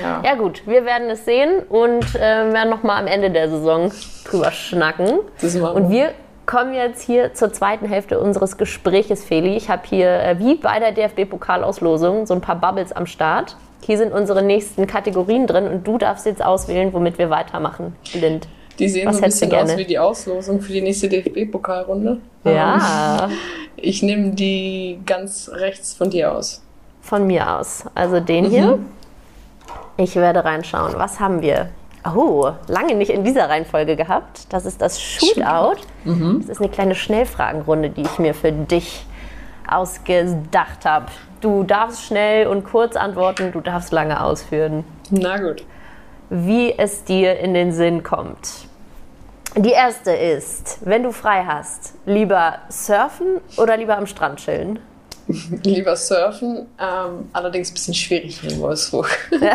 Ja. ja gut, wir werden es sehen und äh, werden nochmal am Ende der Saison drüber schnacken. Und wir kommen jetzt hier zur zweiten Hälfte unseres Gespräches, Feli. Ich habe hier, äh, wie bei der DFB-Pokalauslosung, so ein paar Bubbles am Start. Hier sind unsere nächsten Kategorien drin und du darfst jetzt auswählen, womit wir weitermachen. Blind. Die sehen Was so ein bisschen aus wie die Auslosung für die nächste DFB-Pokalrunde. Ja. Ähm, ich nehme die ganz rechts von dir aus. Von mir aus. Also den mhm. hier. Ich werde reinschauen. Was haben wir? Oh, lange nicht in dieser Reihenfolge gehabt. Das ist das Shootout. Mhm. Das ist eine kleine Schnellfragenrunde, die ich mir für dich ausgedacht habe. Du darfst schnell und kurz antworten, du darfst lange ausführen. Na gut. Wie es dir in den Sinn kommt. Die erste ist, wenn du frei hast, lieber surfen oder lieber am Strand chillen? lieber surfen, ähm, allerdings ein bisschen schwierig hier in Wolfsburg. Ja.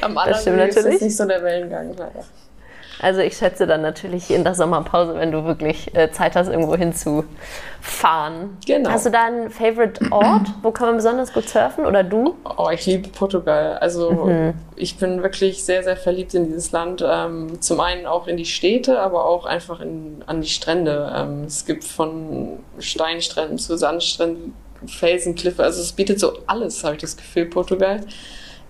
Am allerliebsten ist nicht so der Wellengang leider. Also ich schätze dann natürlich in der Sommerpause, wenn du wirklich äh, Zeit hast, irgendwo hinzufahren. Genau. Hast du da einen Favorite Ort? Wo kann man besonders gut surfen oder du? Oh, ich liebe Portugal. Also mhm. ich bin wirklich sehr, sehr verliebt in dieses Land. Ähm, zum einen auch in die Städte, aber auch einfach in, an die Strände. Ähm, es gibt von Steinstränden zu Sandstränden, Felsenkliffe. Also es bietet so alles, habe ich das Gefühl, Portugal.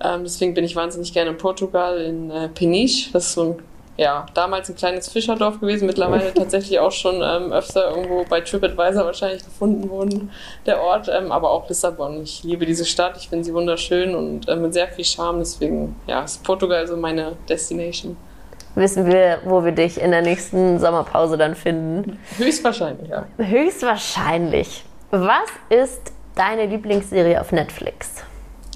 Ähm, deswegen bin ich wahnsinnig gerne in Portugal, in äh, Peniche. Das ist so ein ja, damals ein kleines Fischerdorf gewesen, mittlerweile tatsächlich auch schon ähm, öfter irgendwo bei TripAdvisor wahrscheinlich gefunden worden, der Ort, ähm, aber auch Lissabon. Ich liebe diese Stadt, ich finde sie wunderschön und äh, mit sehr viel Charme, deswegen ja, ist Portugal so meine Destination. Wissen wir, wo wir dich in der nächsten Sommerpause dann finden? Höchstwahrscheinlich, ja. Höchstwahrscheinlich. Was ist deine Lieblingsserie auf Netflix?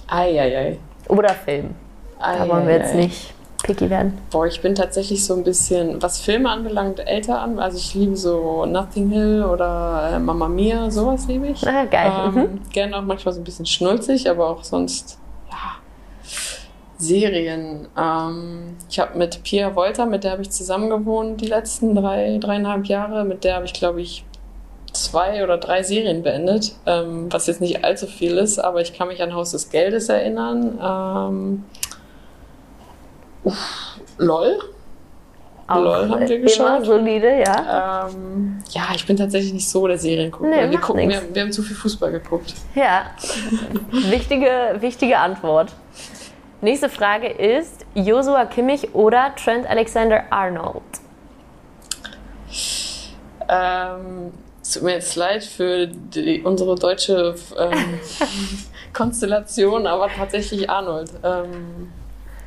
Eieiei. Oder Film? Da wollen wir jetzt nicht picky werden? Boah, ich bin tatsächlich so ein bisschen, was Filme anbelangt, älter an. Also ich liebe so Nothing Hill oder äh, Mamma Mia, sowas liebe ich. Ah, geil. Ähm, mhm. Gerne auch manchmal so ein bisschen schnulzig, aber auch sonst, ja, Serien. Ähm, ich habe mit Pia Wolter, mit der habe ich zusammen gewohnt die letzten drei, dreieinhalb Jahre. Mit der habe ich, glaube ich, zwei oder drei Serien beendet, ähm, was jetzt nicht allzu viel ist, aber ich kann mich an Haus des Geldes erinnern. Ähm, Uff, LOL. Auch LOL haben wir geschaut. Solide, ja. Ähm, ja, ich bin tatsächlich nicht so der Seriengucker. Nee, wir, gucken, wir, wir, haben zu viel Fußball geguckt. Ja, wichtige, wichtige Antwort. Nächste Frage ist Joshua Kimmich oder Trent Alexander Arnold? Ähm, es tut mir jetzt leid für die, unsere deutsche ähm, Konstellation, aber tatsächlich Arnold. Ähm,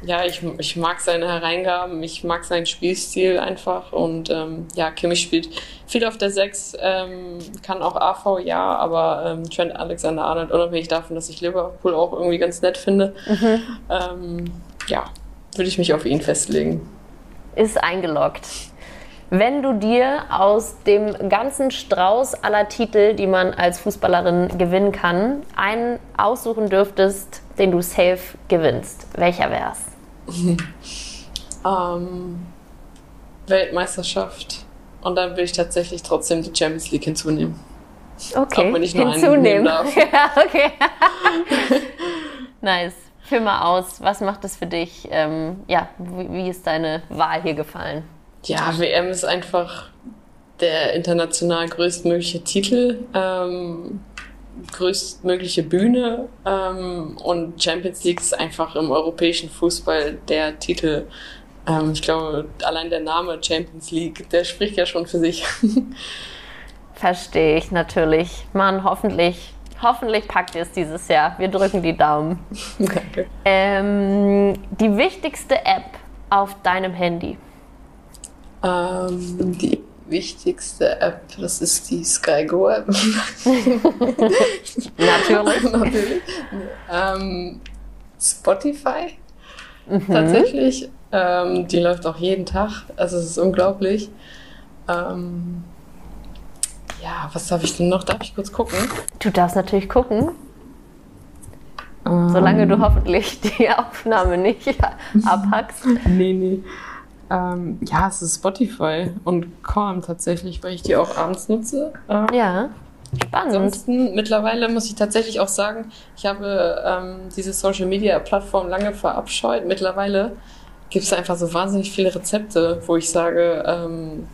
ja, ich, ich mag seine Hereingaben, ich mag seinen Spielstil einfach und ähm, ja, Kimmich spielt viel auf der 6, ähm, kann auch AV, ja, aber ähm, Trent Alexander-Arnold, unabhängig davon, dass ich Liverpool auch irgendwie ganz nett finde, mhm. ähm, ja, würde ich mich auf ihn festlegen. Ist eingeloggt. Wenn du dir aus dem ganzen Strauß aller Titel, die man als Fußballerin gewinnen kann, einen aussuchen dürftest, den du safe gewinnst, welcher wär's? ähm, Weltmeisterschaft. Und dann will ich tatsächlich trotzdem die Champions League hinzunehmen. Okay. Auch wenn ich nur hinzunehmen darf. ja, okay. nice. Führ mal aus, was macht das für dich? Ähm, ja, wie, wie ist deine Wahl hier gefallen? Ja, WM ist einfach der international größtmögliche Titel. Ähm, größtmögliche Bühne ähm, und Champions League ist einfach im europäischen Fußball der Titel. Ähm, ich glaube, allein der Name Champions League, der spricht ja schon für sich. Verstehe ich natürlich. Mann, hoffentlich, hoffentlich packt ihr es dieses Jahr. Wir drücken die Daumen. Danke. Ähm, die wichtigste App auf deinem Handy? Ähm, die wichtigste App, das ist die SkyGo App. Natürlich. Natürlich. Ähm, Spotify mhm. tatsächlich. Ähm, die läuft auch jeden Tag. Also es ist unglaublich. Ähm, ja, was darf ich denn noch? Darf ich kurz gucken? Du darfst natürlich gucken. Solange du ähm. hoffentlich die Aufnahme nicht abhackst. nee, nee. Ähm, ja, es ist Spotify und Calm tatsächlich, weil ich die auch abends nutze. Ähm, ja, spannend. Ansonsten, mittlerweile muss ich tatsächlich auch sagen, ich habe ähm, diese Social Media Plattform lange verabscheut. Mittlerweile gibt es einfach so wahnsinnig viele Rezepte, wo ich sage, ähm,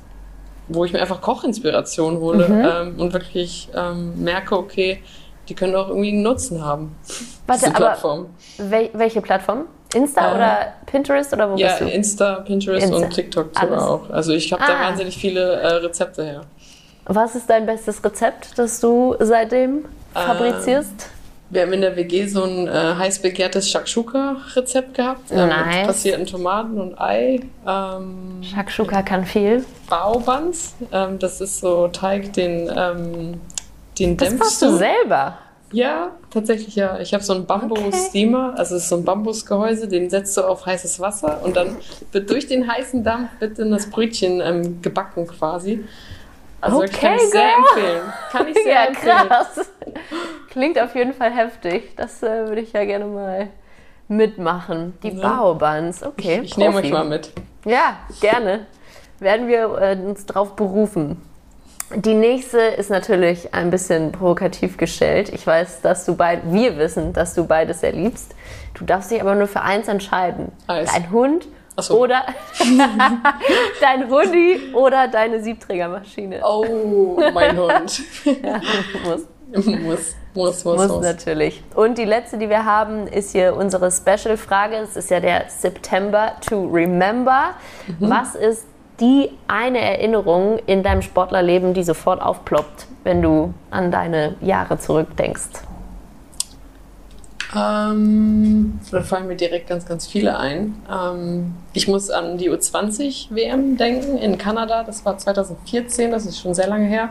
wo ich mir einfach Kochinspiration hole mhm. Ähm, und wirklich ähm, merke, okay, die können auch irgendwie einen Nutzen haben. Warte, diese Plattform. Wel welche Plattform? Insta äh, oder Pinterest oder wo ja, bist du? Ja, Insta, Pinterest Insta. und TikTok sogar auch. Also ich habe ah. da wahnsinnig viele äh, Rezepte her. Was ist dein bestes Rezept, das du seitdem fabrizierst? wir haben in der WG so ein äh, heiß begehrtes Shakshuka-Rezept gehabt. Äh, nice. Mit passierten Tomaten und Ei. Ähm, Shakshuka kann viel. Baobans. Ähm, das ist so Teig, den, ähm, den Das dämpfst machst du selber. Ja, tatsächlich ja. Ich habe so einen Bambus-Steamer, also es ist so ein Bambusgehäuse, den setzt du auf heißes Wasser und dann wird durch den heißen Dampf wird dann das Brötchen ähm, gebacken quasi. Also Okay, kann ich sehr girl. empfehlen. Kann ich sehr Ja, empfehlen. krass. Klingt auf jeden Fall heftig. Das äh, würde ich ja gerne mal mitmachen. Die Ne? Baobans, okay. Ich nehme Profi. euch mal mit. Ja, gerne. Werden wir äh, uns drauf berufen. Die nächste ist natürlich ein bisschen provokativ gestellt. Ich weiß, dass du beid, wir wissen, dass du beides sehr liebst. Du darfst dich aber nur für eins entscheiden. Eis. Dein Hund so. oder dein Hundi oder deine Siebträgermaschine. Oh, mein Hund. Muss. muss, muss, muss, Muss muss. natürlich. Und die letzte, die wir haben, ist hier unsere Special-Frage. Es ist ja der September to Remember. Mhm. Was ist die eine Erinnerung in deinem Sportlerleben, die sofort aufploppt, wenn du an deine Jahre zurückdenkst? Ähm, da fallen mir direkt ganz, ganz viele ein. Ähm, ich muss an die U20-WM denken in Kanada. Das war 2014, das ist schon sehr lange her.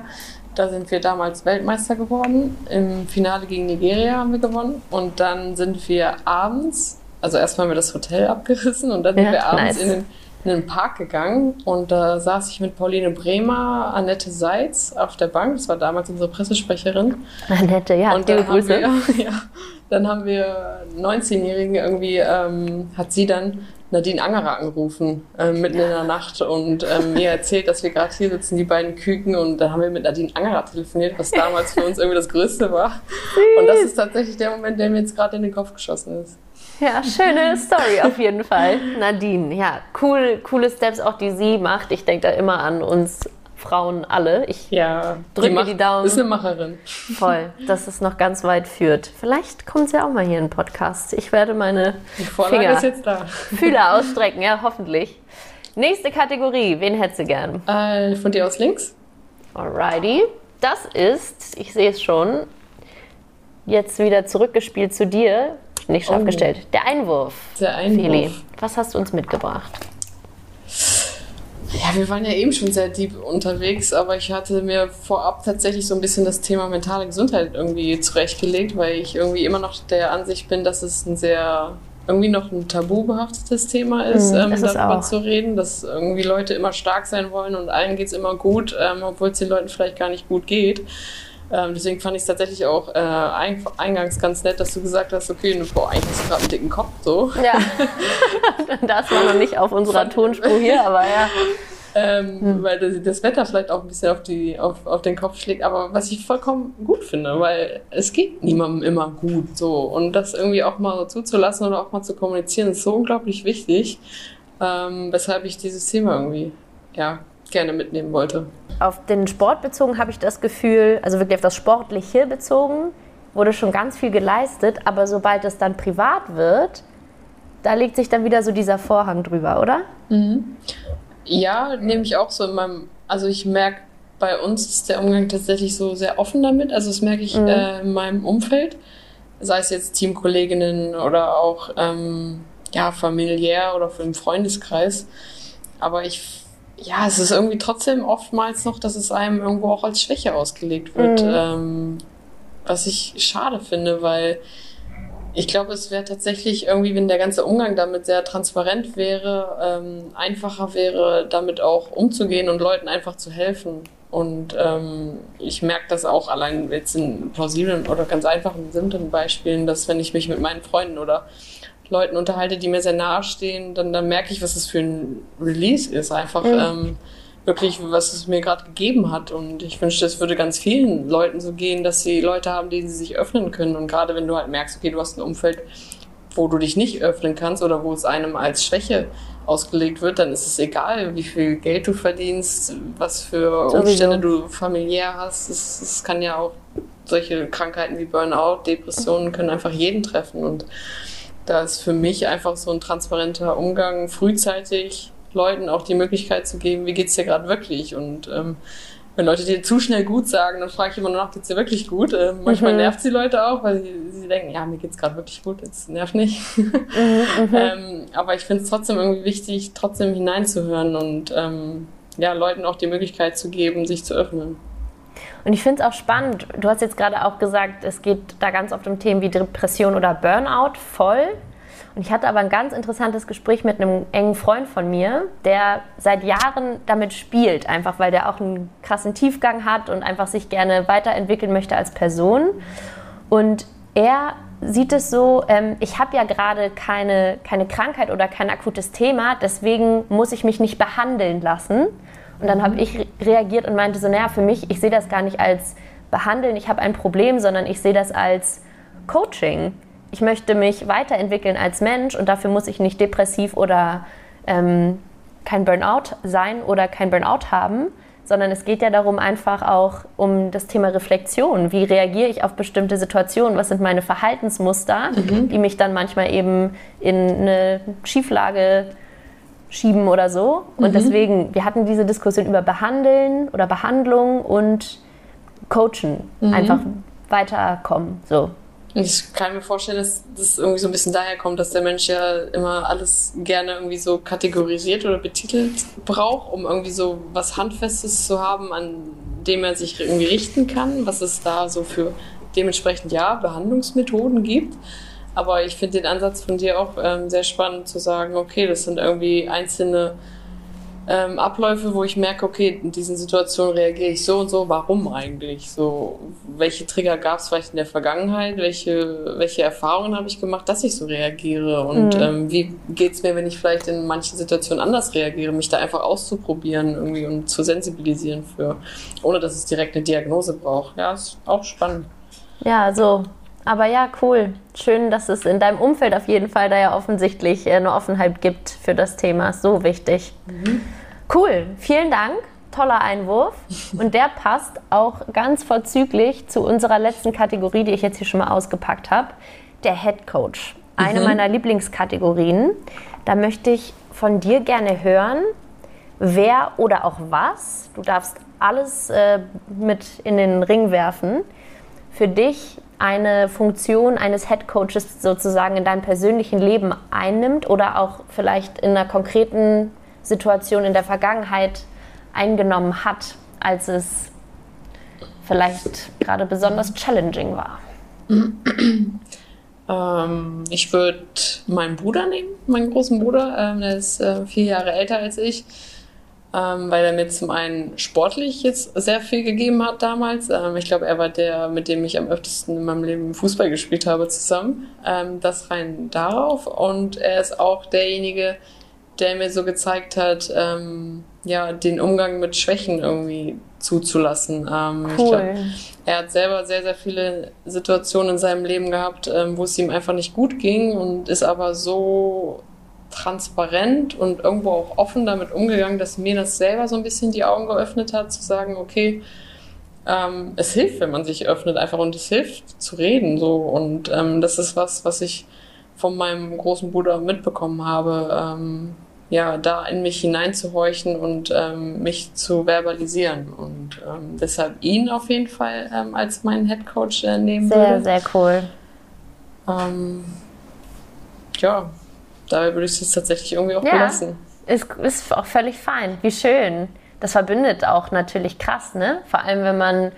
Da sind wir damals Weltmeister geworden. Im Finale gegen Nigeria haben wir gewonnen. Und dann sind wir abends, also erstmal haben wir das Hotel abgerissen und dann sind Ja, wir abends nice. in den in den Park gegangen und da saß ich mit Pauline Bremer, Annette Seitz auf der Bank. Das war damals unsere Pressesprecherin. Annette, ja, Und dann haben, Grüße. wir, ja, dann haben wir 19-Jährigen irgendwie, ähm, hat sie dann Nadine Angerer angerufen, ähm, mitten in der Nacht und ähm, mir erzählt, dass wir gerade hier sitzen, die beiden Küken und dann haben wir mit Nadine Angerer telefoniert, was damals für uns irgendwie das Größte war. Und das ist tatsächlich der Moment, der mir jetzt gerade in den Kopf geschossen ist. Ja, schöne Story auf jeden Fall. Nadine, ja, cool, coole Steps auch, die sie macht. Ich denke da immer an uns Frauen alle. Ich Ja, Drücke macht- die Daumen. Ist eine Macherin. voll, dass es noch ganz weit führt. Vielleicht kommt sie auch mal hier in den Podcast. Ich werde meine Die Finger. Fühler ausstrecken, ja, hoffentlich. Nächste Kategorie, wen hättest du gern? Äh, von dir aus links? Alrighty. Das ist, ich sehe es schon, jetzt wieder zurückgespielt zu dir. Nicht scharf Oh. gestellt. Der Einwurf. Der Feli, Einwurf. was hast du uns mitgebracht? Ja, wir waren ja eben schon sehr deep unterwegs, aber ich hatte mir vorab tatsächlich so ein bisschen das Thema mentale Gesundheit irgendwie zurechtgelegt, weil ich irgendwie immer noch der Ansicht bin, dass es ein sehr irgendwie noch ein tabubehaftetes Thema ist, Mhm, ähm, ist es darüber auch. zu reden, dass irgendwie Leute immer stark sein wollen und allen geht's immer gut, ähm, obwohl es den Leuten vielleicht gar nicht gut geht. Ähm, deswegen fand ich es tatsächlich auch äh, ein, eingangs ganz nett, dass du gesagt hast, okay, ne, boah, eigentlich hast du gerade einen dicken Kopf so. Ja, das war noch nicht auf unserer Tonspur hier, aber ja. ähm, Hm. weil das, das Wetter vielleicht auch ein bisschen auf, die, auf, auf den Kopf schlägt. Aber was ich vollkommen gut finde, weil es geht niemandem immer gut so. Und das irgendwie auch mal so zuzulassen oder auch mal zu kommunizieren, ist so unglaublich wichtig, ähm, weshalb ich dieses Thema irgendwie ja, gerne mitnehmen wollte. Auf den Sport bezogen habe ich das Gefühl, also wirklich auf das Sportliche bezogen, wurde schon ganz viel geleistet, aber sobald es dann privat wird, da legt sich dann wieder so dieser Vorhang drüber, oder? Ja, nehme ich auch so in meinem, also ich merke, bei uns ist der Umgang tatsächlich so sehr offen damit. Also das merke ich Mhm. äh, in meinem Umfeld, sei es jetzt Teamkolleginnen oder auch ähm, ja, familiär oder im Freundeskreis. Aber ich, ja, es ist irgendwie trotzdem oftmals noch, dass es einem irgendwo auch als Schwäche ausgelegt wird. Mhm. Ähm, was ich schade finde, weil ich glaube, es wäre tatsächlich irgendwie, wenn der ganze Umgang damit sehr transparent wäre, ähm, einfacher wäre, damit auch umzugehen und Leuten einfach zu helfen. Und ähm, ich merke das auch allein jetzt in plausiblen oder ganz einfachen, simplen Beispielen, dass wenn ich mich mit meinen Freunden oder Leuten unterhalte, die mir sehr nahe stehen, dann, dann merke ich, was es für ein Release ist. Einfach ähm, wirklich, was es mir gerade gegeben hat. Und ich wünschte, es würde ganz vielen Leuten so gehen, dass sie Leute haben, denen sie sich öffnen können. Und gerade wenn du halt merkst, okay, du hast ein Umfeld, wo du dich nicht öffnen kannst oder wo es einem als Schwäche ausgelegt wird, dann ist es egal, wie viel Geld du verdienst, was für. Umstände du familiär hast. Es, es kann ja auch solche Krankheiten wie Burnout, Depressionen können einfach jeden treffen. Und da ist für mich einfach so ein transparenter Umgang frühzeitig Leuten auch die Möglichkeit zu geben, wie geht's dir gerade wirklich und ähm, wenn Leute dir zu schnell gut sagen, dann frage ich immer nur nach, geht's dir wirklich gut? Äh, manchmal mhm. nervt sie Leute auch, weil sie, sie denken, ja, mir geht's gerade wirklich gut, jetzt nervt nicht. Mhm, mhm. ähm, aber ich finde es trotzdem irgendwie wichtig, trotzdem hineinzuhören und ähm, ja, Leuten auch die Möglichkeit zu geben, sich zu öffnen. Und ich finde es auch spannend, du hast jetzt gerade auch gesagt, es geht da ganz oft um Themen wie Depression oder Burnout, voll. Und ich hatte aber ein ganz interessantes Gespräch mit einem engen Freund von mir, der seit Jahren damit spielt, einfach weil der auch einen krassen Tiefgang hat und einfach sich gerne weiterentwickeln möchte als Person. Und er sieht es so, ähm, ich habe ja gerade keine, keine Krankheit oder kein akutes Thema, deswegen muss ich mich nicht behandeln lassen. Und dann habe ich reagiert und meinte so, naja, für mich, ich sehe das gar nicht als behandeln, ich habe ein Problem, sondern ich sehe das als Coaching ich möchte mich weiterentwickeln als Mensch und dafür muss ich nicht depressiv oder ähm, kein Burnout sein oder kein Burnout haben, sondern es geht ja darum einfach auch um das Thema Reflexion. Wie reagiere ich auf bestimmte Situationen? Was sind meine Verhaltensmuster, mhm. die mich dann manchmal eben in eine Schieflage schieben oder so? Und mhm. deswegen, wir hatten diese Diskussion über Behandeln oder Behandlung und Coachen, mhm. einfach weiterkommen. So. Ich kann mir vorstellen, dass das irgendwie so ein bisschen daher kommt, dass der Mensch ja immer alles gerne irgendwie so kategorisiert oder betitelt braucht, um irgendwie so was Handfestes zu haben, an dem er sich irgendwie richten kann, was es da so für dementsprechend ja Behandlungsmethoden gibt. Aber ich finde den Ansatz von dir auch ähm, sehr spannend zu sagen, okay, das sind irgendwie einzelne ähm, Abläufe, wo ich merke, okay, in diesen Situationen reagiere ich so und so, warum eigentlich? So, welche Trigger gab es vielleicht in der Vergangenheit? Welche, welche Erfahrungen habe ich gemacht, dass ich so reagiere? Und mhm. ähm, wie geht es mir, wenn ich vielleicht in manchen Situationen anders reagiere, mich da einfach auszuprobieren irgendwie und zu sensibilisieren für, ohne dass es direkt eine Diagnose braucht. Ja, ist auch spannend. Ja, so. Aber ja, cool. Schön, dass es in deinem Umfeld auf jeden Fall da ja offensichtlich äh, eine Offenheit gibt für das Thema. So wichtig. Mhm. Cool, vielen Dank. Toller Einwurf. Und der passt auch ganz vorzüglich zu unserer letzten Kategorie, die ich jetzt hier schon mal ausgepackt habe. Der Head Coach. Eine mhm. meiner Lieblingskategorien. Da möchte ich von dir gerne hören, wer oder auch was, du darfst alles äh, mit in den Ring werfen, für dich eine Funktion eines Head Coaches sozusagen in deinem persönlichen Leben einnimmt oder auch vielleicht in einer konkreten Situation in der Vergangenheit eingenommen hat, als es vielleicht gerade besonders challenging war? Ähm, ich würde meinen Bruder nehmen, meinen großen Bruder. Ähm, der ist äh, vier Jahre älter als ich, ähm, weil er mir zum einen sportlich jetzt sehr viel gegeben hat damals. Ähm, ich glaube, er war der, mit dem ich am öftesten in meinem Leben Fußball gespielt habe zusammen. Ähm, das rein darauf. Und er ist auch derjenige, der mir so gezeigt hat, ähm, ja, den Umgang mit Schwächen irgendwie zuzulassen. Ähm, cool. Glaub, er hat selber sehr, sehr viele Situationen in seinem Leben gehabt, ähm, wo es ihm einfach nicht gut ging und ist aber so transparent und irgendwo auch offen damit umgegangen, dass mir das selber so ein bisschen die Augen geöffnet hat, zu sagen, okay, ähm, es hilft, wenn man sich öffnet einfach und es hilft zu reden so und ähm, das ist was, was ich von meinem großen Bruder mitbekommen habe, ähm, ja, da in mich hineinzuhorchen und ähm, mich zu verbalisieren. Und ähm, deshalb ihn auf jeden Fall ähm, als meinen Head Coach äh, nehmen sehr, würde. Sehr, sehr cool. Ja, dabei würde ich es tatsächlich irgendwie auch ja, belassen. Ist, ist auch völlig fein. Wie schön. Das verbindet auch natürlich krass, ne? Vor allem, wenn man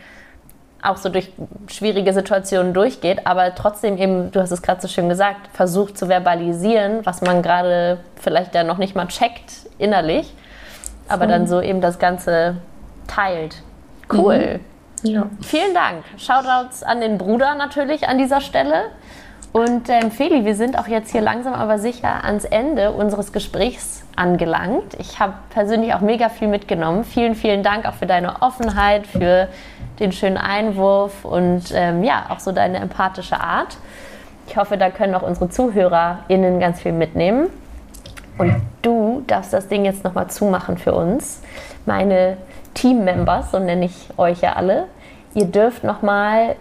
auch so durch schwierige Situationen durchgeht, aber trotzdem eben, du hast es gerade so schön gesagt, versucht zu verbalisieren, was man gerade vielleicht ja noch nicht mal checkt innerlich, aber dann so eben das Ganze teilt. Cool. Mhm. Ja. Vielen Dank. Shoutouts an den Bruder natürlich an dieser Stelle. Und ähm, Feli, wir sind auch jetzt hier langsam aber sicher ans Ende unseres Gesprächs angelangt. Ich habe persönlich auch mega viel mitgenommen. Vielen, vielen Dank auch für deine Offenheit, für den schönen Einwurf und ähm, ja, auch so deine empathische Art. Ich hoffe, da können auch unsere ZuhörerInnen ganz viel mitnehmen. Und du darfst das Ding jetzt nochmal zumachen für uns. Meine Team-Members, so nenne ich euch ja alle. Ihr dürft nochmal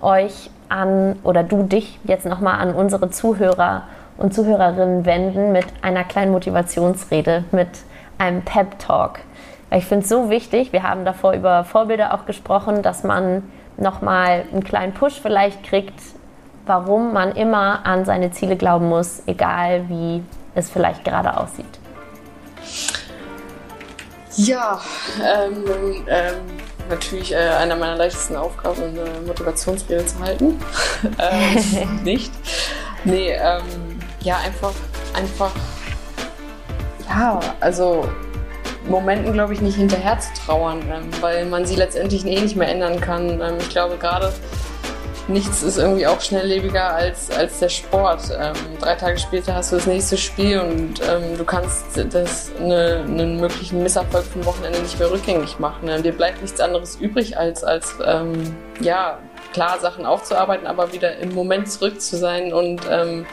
euch an, oder du dich jetzt nochmal an unsere Zuhörer und Zuhörerinnen wenden mit einer kleinen Motivationsrede, mit einem Pep-Talk ich finde es so wichtig, wir haben davor über Vorbilder auch gesprochen, dass man nochmal einen kleinen Push vielleicht kriegt, warum man immer an seine Ziele glauben muss, egal wie es vielleicht gerade aussieht. Ja, ähm, ähm, natürlich äh, einer meiner leichtesten Aufgaben, eine Motivationsrede zu halten. ähm, nicht. Nee, ähm, ja, einfach, einfach, ja, also Momenten, glaube ich, nicht hinterher zu trauern, ähm, weil man sie letztendlich eh nicht mehr ändern kann. Ähm, ich glaube, gerade nichts ist irgendwie auch schnelllebiger als, als der Sport. Ähm, drei Tage später hast du das nächste Spiel und ähm, du kannst das, eine, einen möglichen Misserfolg vom Wochenende nicht mehr rückgängig machen. Ähm, dir bleibt nichts anderes übrig, als, als ähm, ja, klar Sachen aufzuarbeiten, aber wieder im Moment zurück zu sein und ähm,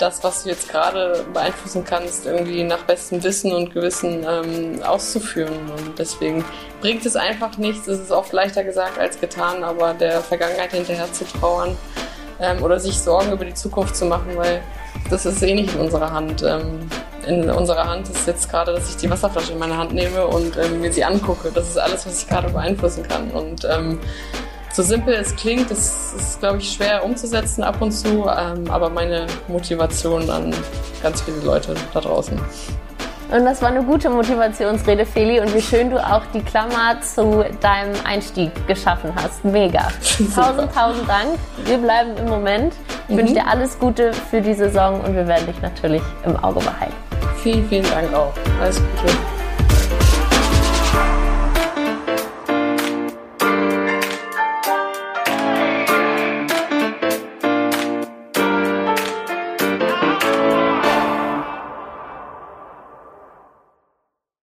das, was du jetzt gerade beeinflussen kannst, irgendwie nach bestem Wissen und Gewissen ähm, auszuführen. Und deswegen bringt es einfach nichts. Es ist oft leichter gesagt als getan, aber der Vergangenheit hinterher zu trauern ähm, oder sich Sorgen über die Zukunft zu machen, weil das ist eh nicht in unserer Hand. Ähm, in unserer Hand ist jetzt gerade, dass ich die Wasserflasche in meine Hand nehme und ähm, mir sie angucke. Das ist alles, was ich gerade beeinflussen kann. Und ähm, so simpel es klingt, das ist, glaube ich, schwer umzusetzen ab und zu, ähm, aber meine Motivation an ganz viele Leute da draußen. Und das war eine gute Motivationsrede, Feli. Und wie schön du auch die Klammer zu deinem Einstieg geschaffen hast. Mega. tausend, tausend Dank. Wir bleiben im Moment. Ich mhm. wünsche dir alles Gute für die Saison und wir werden dich natürlich im Auge behalten. Vielen, vielen Dank auch. Alles Gute.